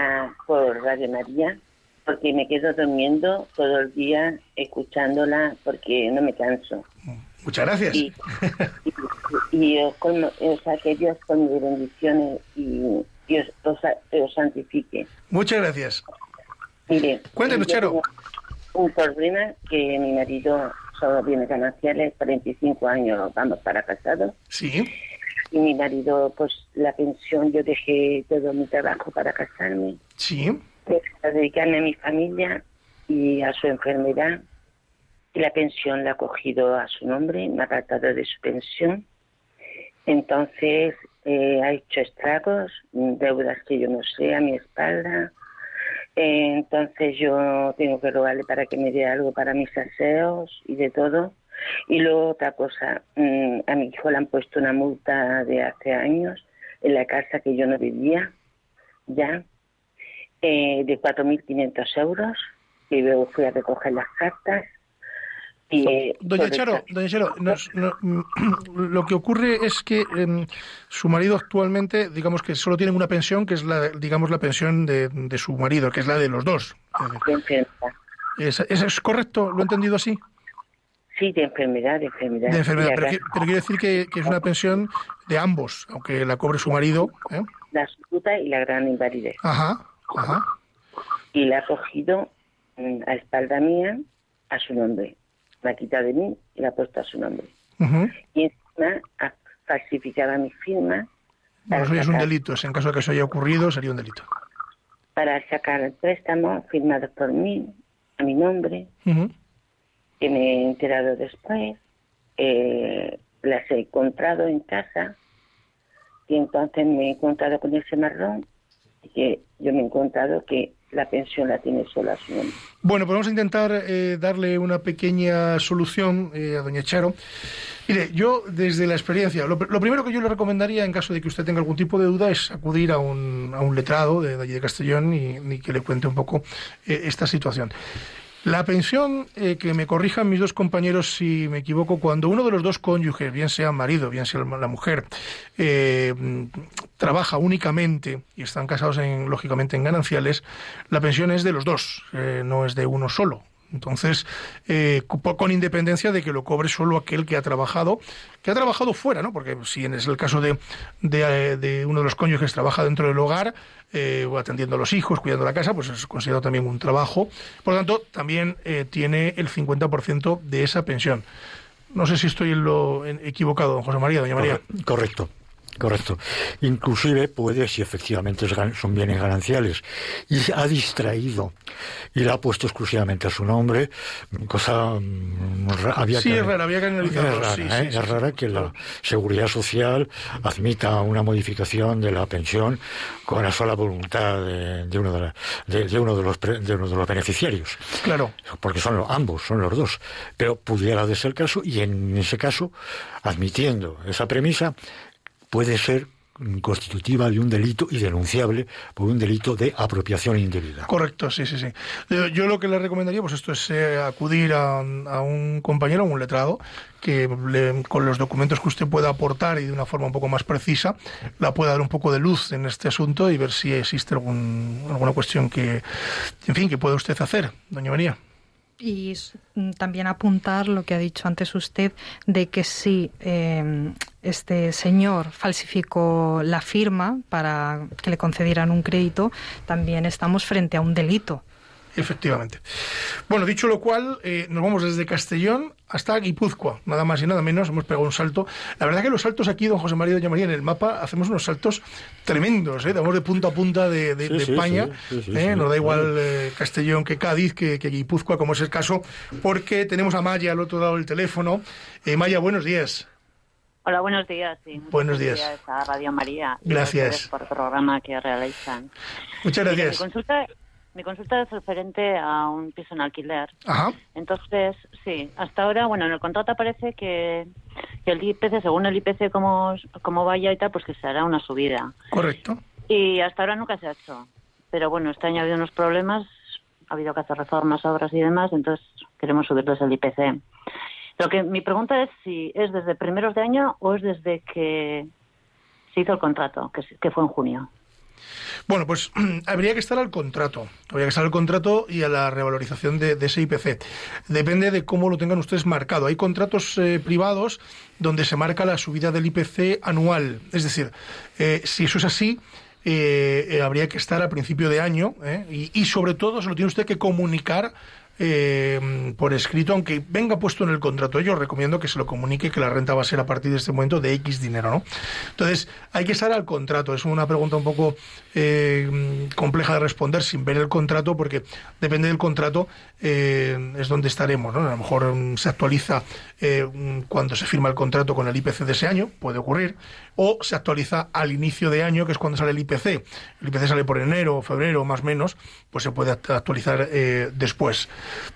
S6: por Radio María, porque me quedo durmiendo todo el día escuchándola porque no me canso.
S2: Muchas gracias.
S6: Y, y, y os, colmo- o sea, que Dios con mis bendiciones y, y os, os, santifique.
S2: Muchas gracias.
S6: Mire,
S2: Cuéntenos,
S6: yo
S2: Charo.
S6: Un problema que mi marido solo viene gananciales, 45 años vamos para casados.
S2: Sí,
S6: Y mi marido, pues la pensión, yo dejé todo mi trabajo para casarme.
S2: sí.
S6: Para dedicarme a mi familia y a su enfermedad. Y la pensión la ha cogido a su nombre, me ha apartado de su pensión. Entonces eh, ha hecho estragos, deudas que yo no sé a mi espalda. Eh, entonces yo tengo que rogarle para que me dé algo para mis aseos y de todo. Y luego otra cosa, mm, a mi hijo le han puesto una multa de hace años en la casa que yo no vivía, ya, eh, de 4.500 euros y luego fui a recoger las cartas. Y, eh,
S2: Doña Charo, doña Charo, nos- mm, (clears throat) lo que ocurre es que em, su marido actualmente, digamos que solo tienen una pensión, que es la, digamos, la pensión de, de su marido, que es la de los dos. ¿Es, es- correcto? ¿Lo he entendido así?
S6: Sí, de enfermedad, de enfermedad.
S2: De enfermedad, pero,
S6: acá
S2: qui- pero quiere decir que, que es una pensión de ambos, aunque la cobre su marido. ¿eh?
S6: La absoluta y la gran invalidez.
S2: Ajá, ajá.
S6: Y la ha cogido mm, a espalda mía a su nombre. La ha quitado de mí y la ha puesto a su nombre. Y encima ha falsificado mi firma
S2: Bueno, eso es un delito. En caso de que eso haya ocurrido, sería un delito.
S6: para sacar el préstamo firmado por mí, a mi nombre, que me he enterado después, eh, las he encontrado en casa y entonces me he encontrado con ese marrón y que yo me he encontrado que la pensión la tiene sola su nombre.
S2: Bueno, pues vamos a intentar eh, darle una pequeña solución eh, a doña Charo. Mire, yo desde la experiencia, lo, pr- lo primero que yo le recomendaría en caso de que usted tenga algún tipo de duda es acudir a un, a un letrado de, de allí de Castellón y, y que le cuente un poco eh, esta situación. La pensión, eh, que me corrijan mis dos compañeros si me equivoco, cuando uno de los dos cónyuges, bien sea marido, bien sea la mujer, eh, trabaja únicamente y están casados en, lógicamente en gananciales, la pensión es de los dos, eh, no es de uno solo. Entonces, eh, co- con independencia de que lo cobre solo aquel que ha trabajado, que ha trabajado fuera, ¿no? Porque si es el caso de, de, eh, uno de los cónyuges trabaja dentro del hogar, eh, atendiendo a los hijos, cuidando la casa, pues es considerado también un trabajo. Por lo tanto, también eh, tiene el 50% de esa pensión. No sé si estoy en lo equivocado, don José María, doña María.
S3: Corre- Correcto. Correcto. Inclusive puede, si efectivamente son bienes gananciales, y ha distraído y la ha puesto exclusivamente a su nombre, cosa mm, había
S2: Sí,
S3: que
S2: es rara, había que analizarlo,
S3: Es
S2: sí,
S3: ¿eh? es rara que la seguridad social admita una modificación de la pensión con la sola voluntad de, de uno, de, la- de- de uno de los pre- de uno de los beneficiarios
S2: Claro.
S3: porque son los- ambos, son los dos. Pero pudiera de ser el caso, y en ese caso, admitiendo esa premisa, puede ser constitutiva de un delito y denunciable por un delito de apropiación indebida.
S2: Correcto, sí, sí, sí. Yo, yo lo que le recomendaría, pues esto es eh, acudir a, a un compañero, a un letrado, que le- con los documentos que usted pueda aportar y de una forma un poco más precisa, la pueda dar un poco de luz en este asunto y ver si existe algún, alguna cuestión que, en fin, que pueda usted hacer, doña María.
S4: Y mm, también apuntar lo que ha dicho antes usted de que si eh, este señor falsificó la firma para que le concedieran un crédito, también estamos frente a un delito.
S2: Efectivamente. Bueno, dicho lo cual, eh, nos vamos desde Castellón hasta Guipúzcoa, nada más y nada menos, hemos pegado un salto. La verdad que los saltos aquí, don José María y doña María, en el mapa, hacemos unos saltos tremendos, ¿eh? Damos de punta a punta de, de-
S3: Sí,
S2: de
S3: sí,
S2: España,
S3: sí, sí, sí,
S2: ¿eh?
S3: sí.
S2: nos da igual eh, Castellón que Cádiz, que, que Guipúzcoa, como es el caso, porque tenemos a Maya al otro lado del teléfono. Eh, Maya, buenos días.
S7: Hola, buenos días. Sí,
S2: Buenos días.
S7: gracias a Radio María. y a
S2: Gracias.
S7: por el programa que realizan.
S2: Muchas gracias.
S7: Mi consulta, mi consulta es referente a un piso en alquiler.
S2: Ajá.
S7: Entonces, sí, hasta ahora, bueno, en el contrato aparece que, que el IPC, según el IPC como, como vaya y tal, pues que se hará una subida.
S2: Correcto.
S7: Y hasta ahora nunca se ha hecho. Pero bueno, este año ha habido unos problemas, ha habido que hacer reformas, obras y demás, entonces queremos subirles el IPC. Lo que mi pregunta es si es desde primeros de año o es desde que se hizo el contrato, que, que fue en junio.
S2: Bueno, pues (clears throat) habría que estar al contrato. Habría que estar al contrato y a la revalorización de, ese IPC. Depende de cómo lo tengan ustedes marcado. Hay contratos eh, privados donde se marca la subida del IPC anual. Es decir, eh, si eso es así, eh, eh, habría que estar a principio de año ¿eh? y sobre todo se lo tiene usted que comunicar eh, por escrito, aunque venga puesto en el contrato. Yo recomiendo que se lo comunique que la renta va a ser a partir de este momento de X dinero, ¿no? Entonces, hay que estar al contrato. Es una pregunta un poco eh, compleja de responder sin ver el contrato, porque depende del contrato, eh, es donde estaremos, ¿no? A lo mejor mm, se actualiza eh, mm, cuando se firma el contrato con el IPC de ese año, puede ocurrir, o se actualiza al inicio de año, que es cuando sale el IPC. El IPC sale por enero, febrero, más o menos, pues se puede act- actualizar eh, después.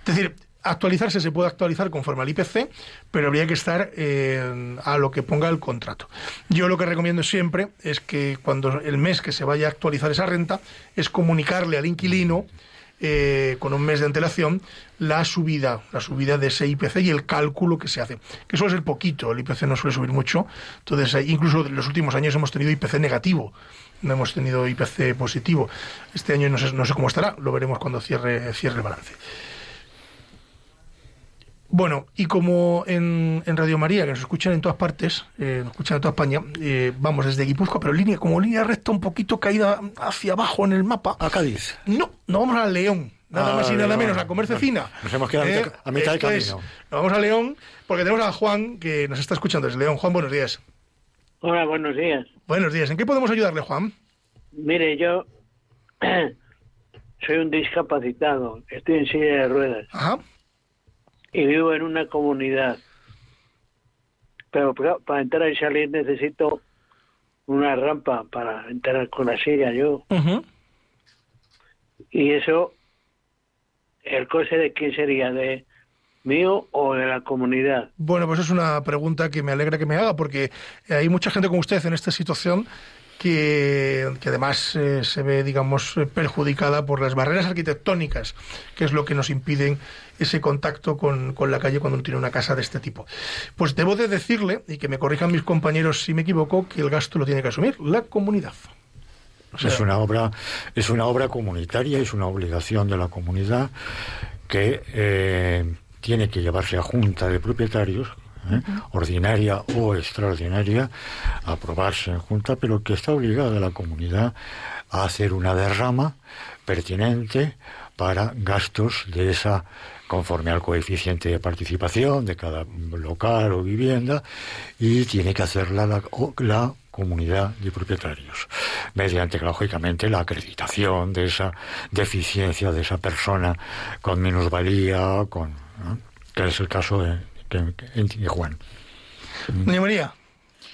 S2: Es decir, actualizarse se puede actualizar conforme al IPC, pero habría que estar eh, a lo que ponga el contrato. Yo lo que recomiendo siempre es que cuando el mes que se vaya a actualizar esa renta es comunicarle al inquilino eh, con un mes de antelación la subida, la subida de ese IPC y el cálculo que se hace, que suele ser poquito, el IPC no suele subir mucho, entonces eh, incluso en los últimos años hemos tenido IPC negativo, no hemos tenido IPC positivo. Este año no sé, no sé cómo estará, lo veremos cuando cierre, cierre el balance. Bueno, y como en, en Radio María, que nos escuchan en todas partes, eh, nos escuchan en toda España, eh, vamos desde Guipúzcoa, pero línea, como línea recta un poququito caída hacia abajo en el mapa.
S3: A Cádiz.
S2: No, no vamos a León, nada
S3: Ah,
S2: más y nada menos, a comer cecina.
S3: Nos hemos quedado a mitad- a mitad de
S2: es,
S3: camino.
S2: nos vamos a León porque tenemos a Juan que nos está escuchando desde León. Juan, buenos días.
S8: Hola, buenos días.
S2: Buenos días. ¿En qué podemos ayudarle, Juan?
S8: Mire, yo (clears throat) soy un discapacitado, estoy en silla de ruedas
S2: Ajá.
S8: Y vivo en una comunidad. Pero para, para entrar y salir necesito una rampa para entrar con la silla yo. Y eso, ¿el coste de quién sería? ¿De mío o de la comunidad?
S2: Bueno, pues es una pregunta que me alegra que me haga, porque hay mucha gente como usted en esta situación que, que además eh, se ve, digamos, eh, perjudicada por las barreras arquitectónicas, que es lo que nos impiden ese contacto con, con la calle cuando uno tiene una casa de este tipo. Pues debo de decirle, y que me corrijan mis compañeros si me equivoco, que el gasto lo tiene que asumir la comunidad. O sea,
S3: es una obra es una obra comunitaria es una obligación de la comunidad que eh, tiene que llevarse a junta de propietarios ¿eh? ordinaria o extraordinaria a aprobarse en junta pero que está obligada la comunidad a hacer una derrama pertinente para gastos de esa conforme al coeficiente de participación de cada local o vivienda y tiene que hacerla la, la comunidad de propietarios mediante lógicamente la acreditación de esa deficiencia de esa persona con minusvalía con que es el caso de, de- de Juan
S2: Doña María,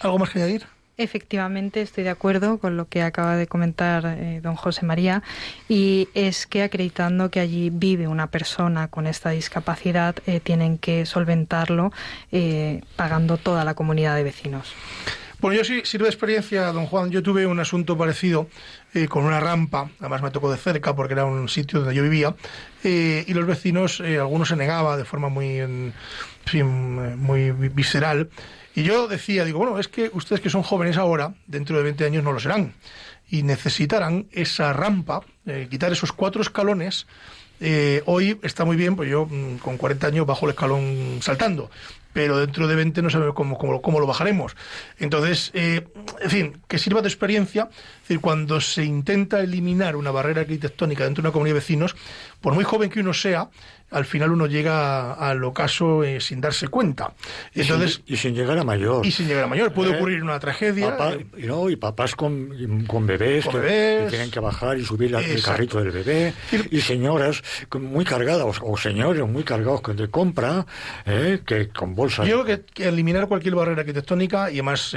S2: ¿algo más que añadir?
S4: Efectivamente, estoy de acuerdo con lo que acaba de comentar eh, don José María y es que acreditando que allí vive una persona con esta discapacidad, eh, tienen que solventarlo eh, pagando toda la comunidad de vecinos.
S2: Bueno, yo sí sirvo de experiencia, don Juan. Yo tuve un asunto parecido con una rampa, además me tocó de cerca porque era un sitio donde yo vivía, y los vecinos, algunos se negaba de forma muy, en muy vi- visceral. Y yo decía, digo, bueno, es que ustedes que son jóvenes ahora, dentro de 20 años no lo serán, y necesitarán esa rampa, eh, quitar esos cuatro escalones Eh, hoy está muy bien, pues yo mm, con 40 años bajo el escalón saltando, pero dentro de 20 no sabemos cómo, cómo, cómo lo bajaremos. Entonces, eh, en fin, que sirva de experiencia, es decir, cuando se intenta eliminar una barrera arquitectónica dentro de una comunidad de vecinos, por muy joven que uno sea, al final uno llega al ocaso eh, sin darse cuenta.
S3: Y
S2: Entonces,
S3: sin, y sin llegar a mayor.
S2: y sin llegar a mayor, puede
S3: Eh,
S2: ocurrir una tragedia.
S3: Papá-
S2: eh,
S3: y, no, y papás con, con bebés,
S2: Con
S3: que,
S2: bebés.
S3: que tienen que bajar y subir la- el carrito del bebé, y señoras muy cargadas, o señores muy cargados de compra, eh, que con bolsas.
S2: Yo creo que, que eliminar cualquier barrera arquitectónica, y además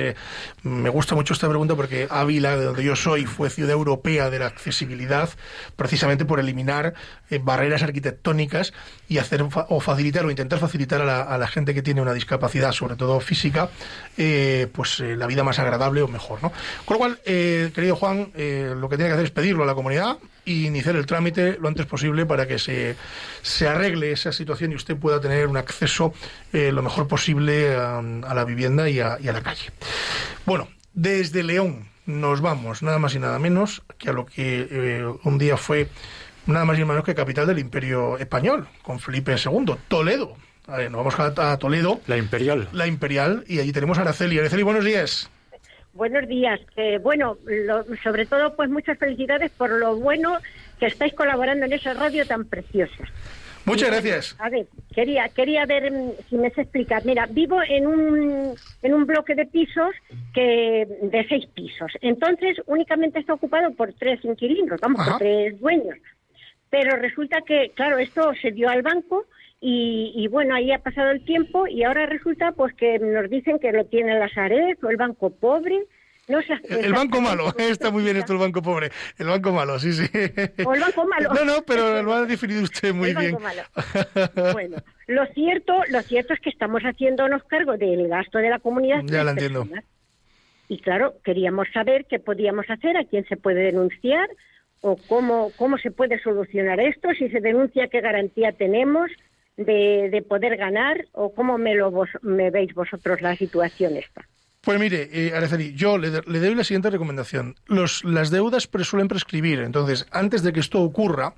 S2: me gusta mucho esta pregunta porque Ávila, de donde yo soy, fue ciudad europea de la accesibilidad, precisamente por eliminar barreras arquitectónicas y hacer o facilitar o intentar facilitar a la, gente que tiene una discapacidad, sobre todo física, eh, pues eh, la vida más agradable o mejor. ¿no? Con lo cual, eh, querido Juan, lo que tiene que hacer es pedirlo a la comunidad y iniciar el trámite lo antes posible para que se, se arregle esa situación y usted pueda tener un acceso lo mejor posible a, la vivienda y a, la calle. Bueno, desde León nos vamos, nada más y nada menos que a lo que un día fue nada más y nada menos que capital del Imperio Español, con Felipe II, Toledo. A ver, nos vamos a, a Toledo,
S3: La imperial.
S2: la imperial, y allí tenemos a Araceli. Araceli, buenos días.
S9: Buenos días. Eh, bueno, lo- sobre todo, pues muchas felicidades por lo bueno que estáis colaborando en esa radio tan preciosa.
S2: Muchas gracias.
S9: A ver, quería quería ver mm, si me sé explicar. Mira, vivo en un en un bloque de pisos que de seis pisos. Entonces, únicamente está ocupado por tres inquilinos, vamos,
S2: Ajá.
S9: por tres dueños. Pero resulta que, claro, esto se dio al banco y, y, bueno, ahí ha pasado el tiempo y ahora resulta pues que nos dicen que lo tiene la Sareb o el banco pobre. No sé
S2: El, el banco malo, (laughs) está muy bien esto, el banco pobre. El banco malo, sí, sí.
S9: O el banco malo.
S2: No, no, pero (laughs) lo ha definido usted muy
S9: El
S2: bien.
S9: banco malo. (laughs) Bueno, lo cierto, lo cierto es que estamos haciéndonos cargo del gasto de la comunidad.
S2: Ya la entiendo.
S9: personas. Y claro, queríamos saber qué podíamos hacer, a quién se puede denunciar o cómo, cómo se puede solucionar esto, si se denuncia, qué garantía tenemos de, de poder ganar o cómo me, lo vos- me veis vosotros la situación esta.
S2: Pues mire, eh, Araceli, yo le, le doy la siguiente recomendación. Los, las deudas suelen prescribir, entonces, antes de que esto ocurra,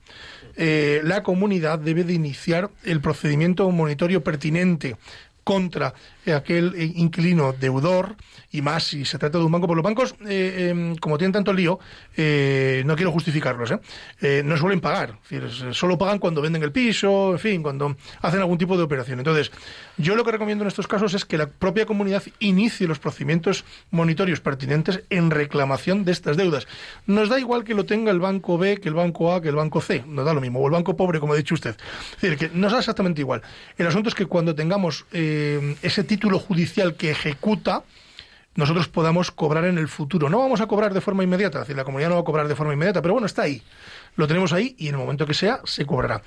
S2: eh, la comunidad debe de iniciar el procedimiento monitorio pertinente contra aquel eh, inquilino deudor y más si se trata de un banco. Por los bancos, eh, em, como tienen tanto lío, eh, no quiero justificarlos, no suelen pagar. Solo pagan cuando venden el piso, en fin, cuando hacen algún tipo de operación. Entonces, yo lo que recomiendo en estos casos es que la propia comunidad inicie los procedimientos monitorios pertinentes en reclamación de estas deudas. Nos da igual que lo tenga el banco B, que el banco A, que el banco C, nos da lo mismo, o el banco pobre, como ha dicho usted. Es decir, que nos da exactamente igual. El asunto es que cuando tengamos ese título judicial que ejecuta, nosotros podamos cobrar en el futuro. No vamos a cobrar de forma inmediata, es decir, la comunidad no va a cobrar de forma inmediata, pero bueno, está ahí. Lo tenemos ahí y en el momento que sea se cobrará.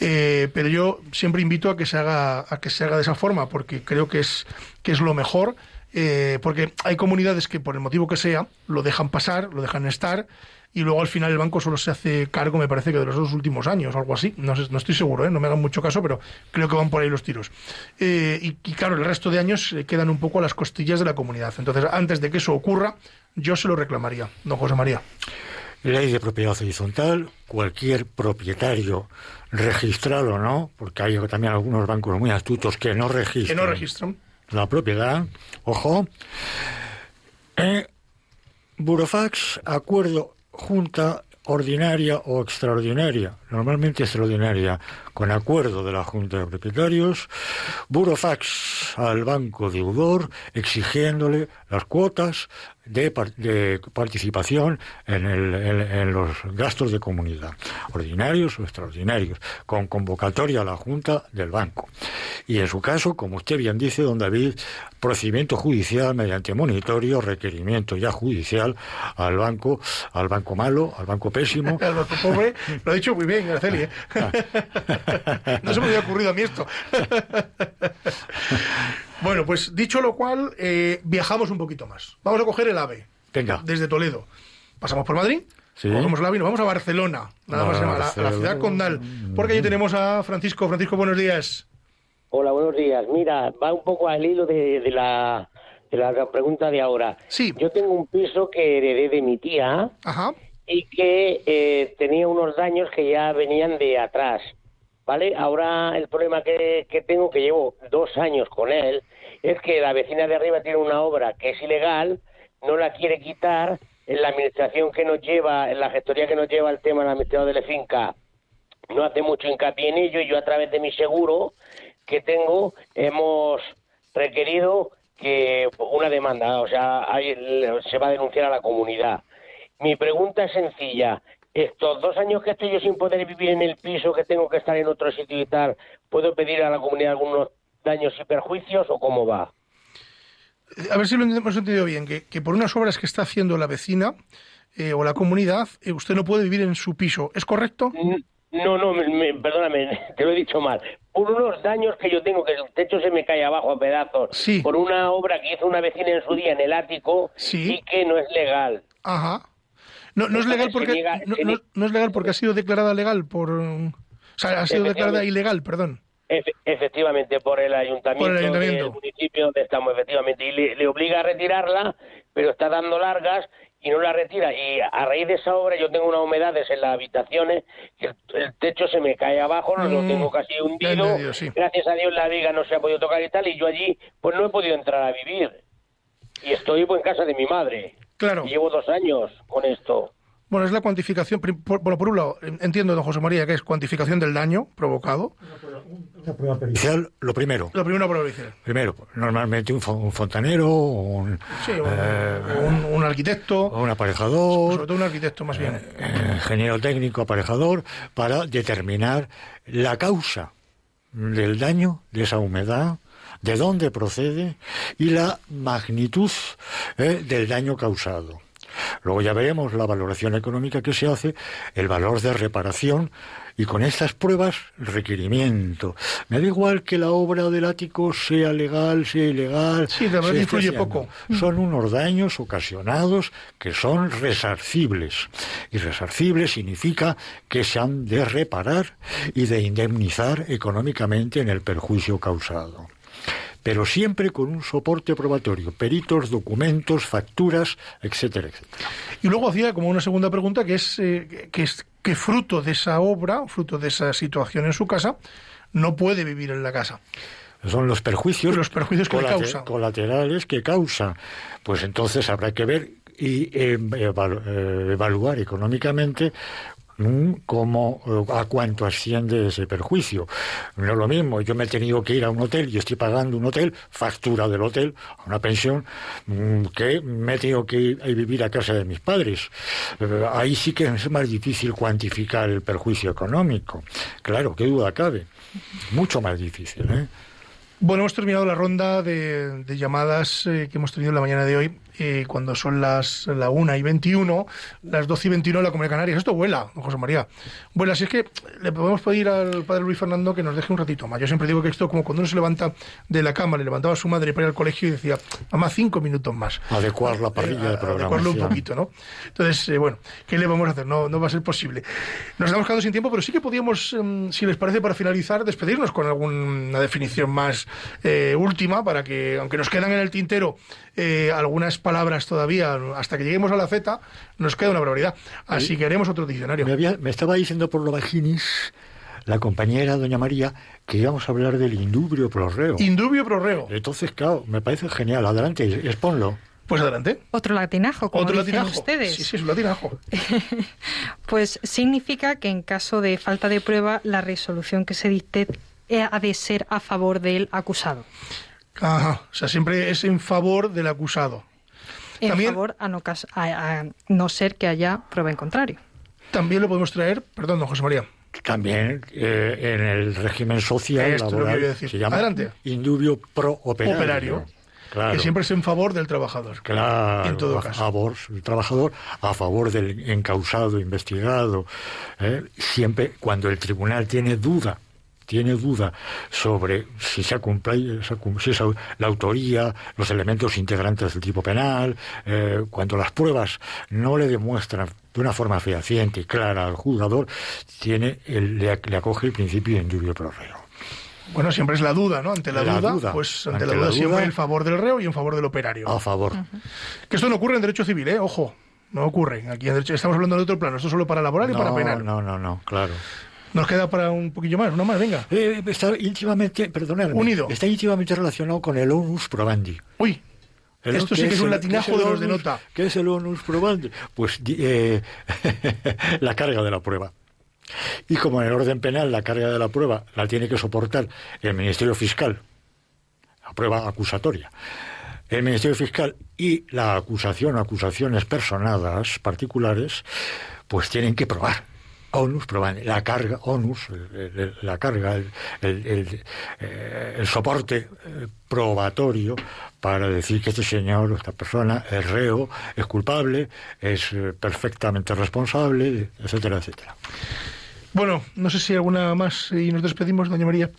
S2: Eh, pero yo siempre invito a que se haga a que se haga de esa forma porque creo que es que es lo mejor. eh, porque hay comunidades que por el motivo que sea lo dejan pasar, lo dejan estar y luego al final el banco solo se hace cargo, me parece que de los dos últimos años o algo así. No, sé, no estoy seguro, ¿eh? no me hagan mucho caso, pero creo que van por ahí los tiros. Eh, y, y claro, el resto de años eh, quedan un poco a las costillas de la comunidad. Entonces, antes de que eso ocurra, yo se lo reclamaría, don José María.
S3: Ley de propiedad horizontal, cualquier propietario, registrado o no, porque hay también algunos bancos muy astutos que no
S2: Que
S3: registran
S2: no registran.
S3: la propiedad, ojo. Eh, Burofax, acuerdo junta ordinaria o extraordinaria, normalmente extraordinaria, con acuerdo de la Junta de Propietarios, Burofax al banco deudor exigiéndole las cuotas de, par- de participación en, el- en- los gastos de comunidad, ordinarios o extraordinarios, con convocatoria a la Junta del banco. Y en su caso, como usted bien dice, don David, procedimiento judicial mediante monitorio, requerimiento ya judicial al banco, al banco malo, al banco pésimo. (laughs)
S2: El banco pobre, lo ha dicho muy bien, Araceli. (laughs) ¿eh? no se me había ocurrido a mí esto. bueno, pues dicho lo cual, eh, viajamos un poquito más. Vamos a coger el AVE.
S3: Venga.
S2: Desde Toledo. Pasamos por Madrid.
S3: Sí.
S2: Cogemos el AVE y nos vamos a Barcelona. Nada más, a la, a la
S3: Barcelona.
S2: ciudad condal. Porque allí tenemos a Francisco. Francisco, buenos días.
S10: Hola, buenos días. Mira, va un poco al hilo de, de la, de la pregunta de ahora.
S2: Sí.
S10: Yo tengo un piso que heredé de mi tía
S2: Ajá.
S10: Y que eh, tenía unos daños que ya venían de atrás. ¿Vale? Ahora el problema que, que tengo, que llevo dos años con él, es que la vecina de arriba tiene una obra que es ilegal, no la quiere quitar, en la administración que nos lleva, en la gestoría que nos lleva el tema del administrador de la finca, no hace mucho hincapié en ello y yo a través de mi seguro que tengo hemos requerido que una demanda, o sea, hay- se va a denunciar a la comunidad. Mi pregunta es sencilla. Estos dos años que estoy yo sin poder vivir en el piso, que tengo que estar en otro sitio y tal, ¿puedo pedir a la comunidad algunos daños y perjuicios o cómo va?
S2: A ver si lo hemos entendido bien, que, que por unas obras que está haciendo la vecina eh, o la comunidad, eh, usted no puede vivir en su piso. ¿Es correcto?
S10: No, no, me- me- perdóname, (laughs) te lo he dicho mal. Por unos daños que yo tengo, que el techo se me cae abajo a pedazos, por una obra que hizo una vecina en su día en el ático y que no es legal.
S2: Ajá. No, no es legal porque
S10: niega-
S2: no, es legal porque ha sido declarada legal por o sea, ha sido declarada ilegal, perdón.
S10: Efe- efectivamente, por el ayuntamiento,
S2: Por el ayuntamiento.
S10: del municipio donde estamos, efectivamente. Y le, le obliga a retirarla, pero está dando largas y no la retira. Y a raíz de esa obra yo tengo unas humedades en las habitaciones, que el, el techo se me cae abajo, no lo
S2: Mm,
S10: tengo casi hundido.
S2: sí.
S10: Gracias a Dios la viga no se ha podido tocar y tal, y yo allí pues no he podido entrar a vivir. Y estoy pues, en casa de mi madre.
S2: Claro.
S10: Y llevo dos años con esto.
S2: Bueno, es la cuantificación. Por, bueno, por un lado, en- entiendo, don José María, que es cuantificación del daño provocado.
S3: Una prueba pericial, lo primero.
S2: Lo primero, prueba pericial.
S3: Primero, normalmente un, fo- un fontanero, un,
S2: Sí,
S3: eh,
S2: o un, un arquitecto.
S3: un aparejador,
S2: Sobre todo un arquitecto, más bien.
S3: eh, ingeniero técnico, aparejador, para determinar la causa del daño, de esa humedad, de dónde procede y la magnitud eh, del daño causado. Luego ya veremos la valoración económica que se hace, el valor de reparación y con estas pruebas, requerimiento. Me da igual que la obra del ático sea legal, sea ilegal.
S2: Sí, de verdad influye poco.
S3: Son unos daños ocasionados que son resarcibles. Y resarcible significa que se han de reparar y de indemnizar económicamente en el perjuicio causado. Pero siempre con un soporte probatorio, peritos, documentos, facturas, etcétera, etcétera.
S2: Y luego hacía como una segunda pregunta, que es eh, que es que fruto de esa obra, fruto de esa situación en su casa, no puede vivir en la casa.
S3: Son los perjuicios,
S2: Los perjuicios que causa.
S3: colaterales que causa. Pues entonces habrá que ver y eh, eh, evaluar económicamente cómo, eh, a cuánto asciende ese perjuicio. No es lo mismo, yo me he tenido que ir a un hotel y estoy pagando un hotel, factura del hotel, a una pensión, mm, que me he tenido que ir a vivir a casa de mis padres. Eh, ahí sí que es más difícil cuantificar el perjuicio económico. Claro, qué duda cabe. Mucho más difícil, ¿eh?
S2: Bueno, hemos terminado la ronda de, de llamadas eh, que hemos tenido en la mañana de hoy, eh, cuando son las la 1 y 21, las 12 y 21 en la Comunidad de Canarias. Esto vuela, don José María. Vuela, si es que le podemos pedir al padre Luis Fernando que nos deje un ratito más. Yo siempre digo que esto, como cuando uno se levanta de la cama, le levantaba a su madre para ir al colegio y decía, mamá, cinco minutos más.
S3: Adecuar la parrilla de
S2: Eh, adecuarlo un poquito, ¿no? Entonces, eh, bueno, ¿qué le vamos a hacer? No, no va a ser posible. Nos estamos quedando sin tiempo, pero sí que podíamos, em, si les parece, para finalizar, despedirnos con alguna definición más eh, última, para que, aunque nos quedan en el tintero eh, algunas palabras todavía, hasta que lleguemos a la Z, nos queda una barbaridad. Así que haremos otro diccionario.
S3: Me, había- me estaba diciendo por lo bajinis la compañera doña María que íbamos a hablar del indubrio prorreo.
S2: Indubio prorreo.
S3: Entonces, claro, me parece genial. Adelante, exponlo.
S2: Pues adelante.
S4: Otro latinajo, como
S2: Otro
S4: dicen
S2: latinajo.
S4: ustedes.
S2: Sí, sí, es un latinajo. (laughs)
S4: Pues significa que en caso de falta de prueba, la resolución que se dicte ha de ser a favor del acusado.
S2: Ajá. O sea, siempre es en favor del acusado.
S4: En
S2: También-
S4: favor a no, a- a no ser que haya prueba en contrario.
S2: También lo podemos traer, perdón, don José María.
S3: También eh, en el régimen social
S2: Esto es lo que
S3: laboral
S2: decir.
S3: se llama
S2: Adelante.
S3: indubio pro operario.
S2: Operario.
S3: Claro.
S2: Que siempre es en favor del trabajador.
S3: Claro,
S2: En todo
S3: a
S2: caso.
S3: favor del trabajador, a favor del encausado, investigado. ¿eh? Siempre cuando el tribunal tiene duda, tiene duda sobre si se ha cumplido, si esa- la autoría, los elementos integrantes del tipo penal, eh, cuando las pruebas no le demuestran de una forma fehaciente y clara al juzgador, tiene el- le, le acoge el principio de indubio pro reo.
S2: Bueno, siempre es la duda, ¿no? Ante la,
S3: La
S2: duda,
S3: duda.
S2: pues ante,
S3: Ante
S2: la
S3: la
S2: duda siempre en favor del reo y en favor del operario.
S3: A favor.
S2: Que esto no ocurre en derecho civil, ¿eh? Ojo. no ocurre. Aquí en derecho estamos hablando de otro plano, esto es solo para laboral y para
S3: No,
S2: penal.
S3: no, no, no, claro.
S2: Nos queda para un poquillo más, uno más, venga.
S3: Eh, está íntimamente, perdonadme,
S2: Unido.
S3: está íntimamente relacionado con el onus probandi.
S2: Uy,
S3: El-
S2: Esto sí que es un
S3: el-
S2: latinajo
S3: ¿qué
S2: de los de nota.
S3: ¿Qué es el onus probandi? Pues eh, (laughs) la carga de la prueba. Y como en el orden penal la carga de la prueba la tiene que soportar el Ministerio Fiscal, la prueba acusatoria, el Ministerio Fiscal y la acusación acusaciones personadas particulares, pues tienen que probar. Onus la carga, onus, la carga, el, eh, soporte eh, probatorio para decir que este señor o esta persona es reo, es culpable, es eh, perfectamente responsable, etcétera, etcétera.
S2: Bueno, no sé si alguna más y nos despedimos, doña María.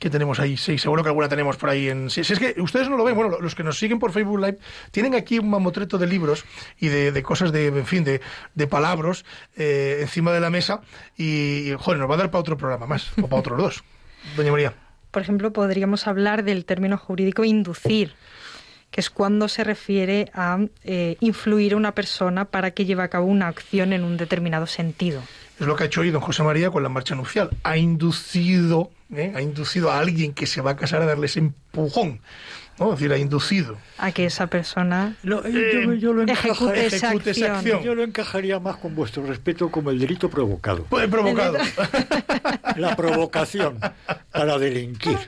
S2: ¿Qué tenemos ahí? Sí, seguro que alguna tenemos por ahí. En... Si, si es que ustedes no lo ven, bueno, los que nos siguen por Facebook Live tienen aquí un mamotreto de libros y de, de cosas de, en fin, de, de palabras eh, encima de la mesa y, y, joder, nos va a dar para otro programa más, o para otros dos. (laughs) Doña María.
S4: Por ejemplo, podríamos hablar del término jurídico inducir, que es cuando se refiere a eh, influir a una persona para que lleve a cabo una acción en un determinado sentido.
S2: Es lo que ha hecho hoy don José María con la marcha nupcial. Ha inducido, ¿eh? ha inducido a alguien que se va a casar a darle ese empujón. ¿no? Es decir, ha inducido.
S4: A que esa persona
S3: Lo- eh, yo, yo lo
S4: ejecute,
S3: encajaría,
S4: esa,
S2: ejecute esa
S4: acción.
S2: acción.
S3: yo lo encajaría más con vuestro respeto como el delito provocado.
S2: Pues provocado. (laughs)
S3: La provocación para delinquir.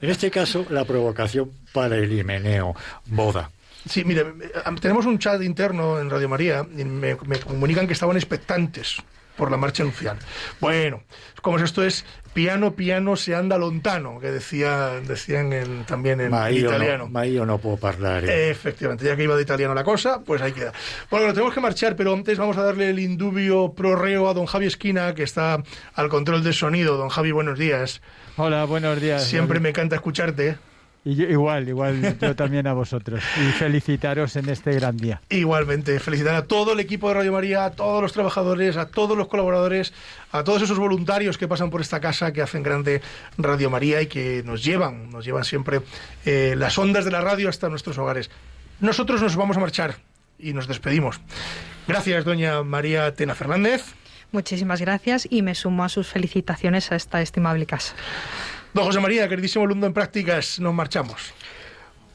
S3: En este caso, la provocación para el himeneo, boda.
S2: Sí, mire, eh, tenemos un chat interno en Radio María y me, me comunican que estaban expectantes por la marcha nupcial. Bueno, como es esto es piano, piano, se anda lontano, que decía, decían en- también en
S3: Ma
S2: italiano.
S3: no, ma io no puedo parlare.
S2: Efectivamente, ya que iba de italiano la cosa, pues ahí queda. Bueno, tenemos que marchar, pero antes vamos a darle el indubio prorreo a don Javi Esquina, que está al control del sonido. Don Javi, buenos días.
S11: Hola, buenos días.
S2: Siempre me encanta escucharte.
S11: Y yo- igual, igual yo también a vosotros. Y felicitaros en este gran día.
S2: Igualmente, felicitar a todo el equipo de Radio María, a todos los trabajadores, a todos los colaboradores, a todos esos voluntarios que pasan por esta casa, que hacen grande Radio María y que nos llevan, nos llevan siempre eh, las ondas de la radio hasta nuestros hogares. Nosotros nos vamos a marchar y nos despedimos. Gracias, doña María Tena Fernández.
S4: Muchísimas gracias y me sumo a sus felicitaciones a esta estimable casa.
S2: Don José María, queridísimo alumno en prácticas, nos marchamos.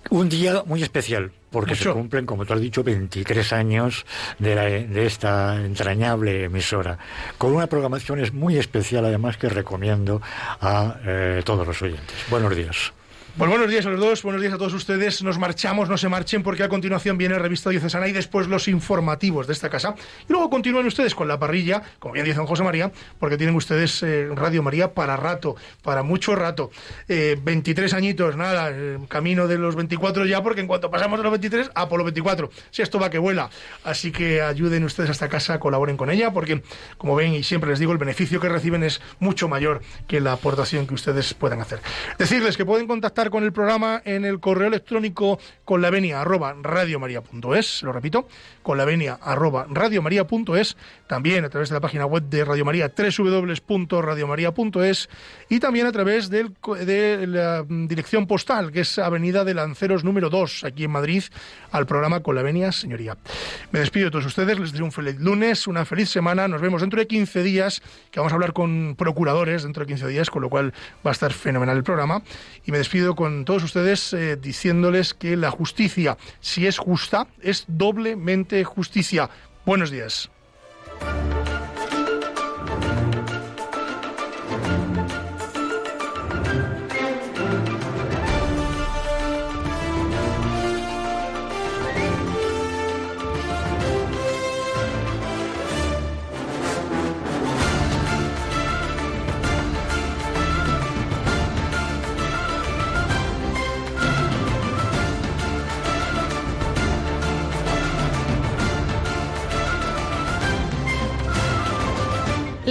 S3: Un día muy especial, porque se cumplen, como tú has dicho, 23 años de, la- de esta entrañable emisora, con una programación es muy especial, además, que recomiendo a eh, todos los oyentes. Buenos días.
S2: Buenos días a los dos, buenos días a todos ustedes. Nos marchamos, no se marchen, porque a continuación viene Revista Diocesana y después los informativos de esta casa. Y luego continúan ustedes con la parrilla, como bien dice don José María, porque tienen ustedes eh, Radio María para rato, para mucho rato. Eh, 23 añitos, nada, eh, camino de los 24 ya, porque en cuanto pasamos de los 23, a por los 24. Si esto va que vuela. Así que ayuden ustedes a esta casa, colaboren con ella, porque, como ven y siempre les digo, el beneficio que reciben es mucho mayor que la aportación que ustedes puedan hacer. Decirles que pueden contactar con el programa en el correo electrónico con la venia arroba lo repito, con la venia arroba radiomaria.es, también a través de la página web de Radio María, www.radiomaria.es y también a través del de la mm, dirección postal, que es Avenida de Lanceros número 2, aquí en Madrid, al programa con la venia, señoría. Me despido de todos ustedes, les deseo un feliz lunes, una feliz semana, nos vemos dentro de 15 días, que vamos a hablar con procuradores dentro de 15 días, con lo cual va a estar fenomenal el programa. Y me despido con todos ustedes eh, diciéndoles que la justicia, si es justa, es doblemente justicia. Buenos días.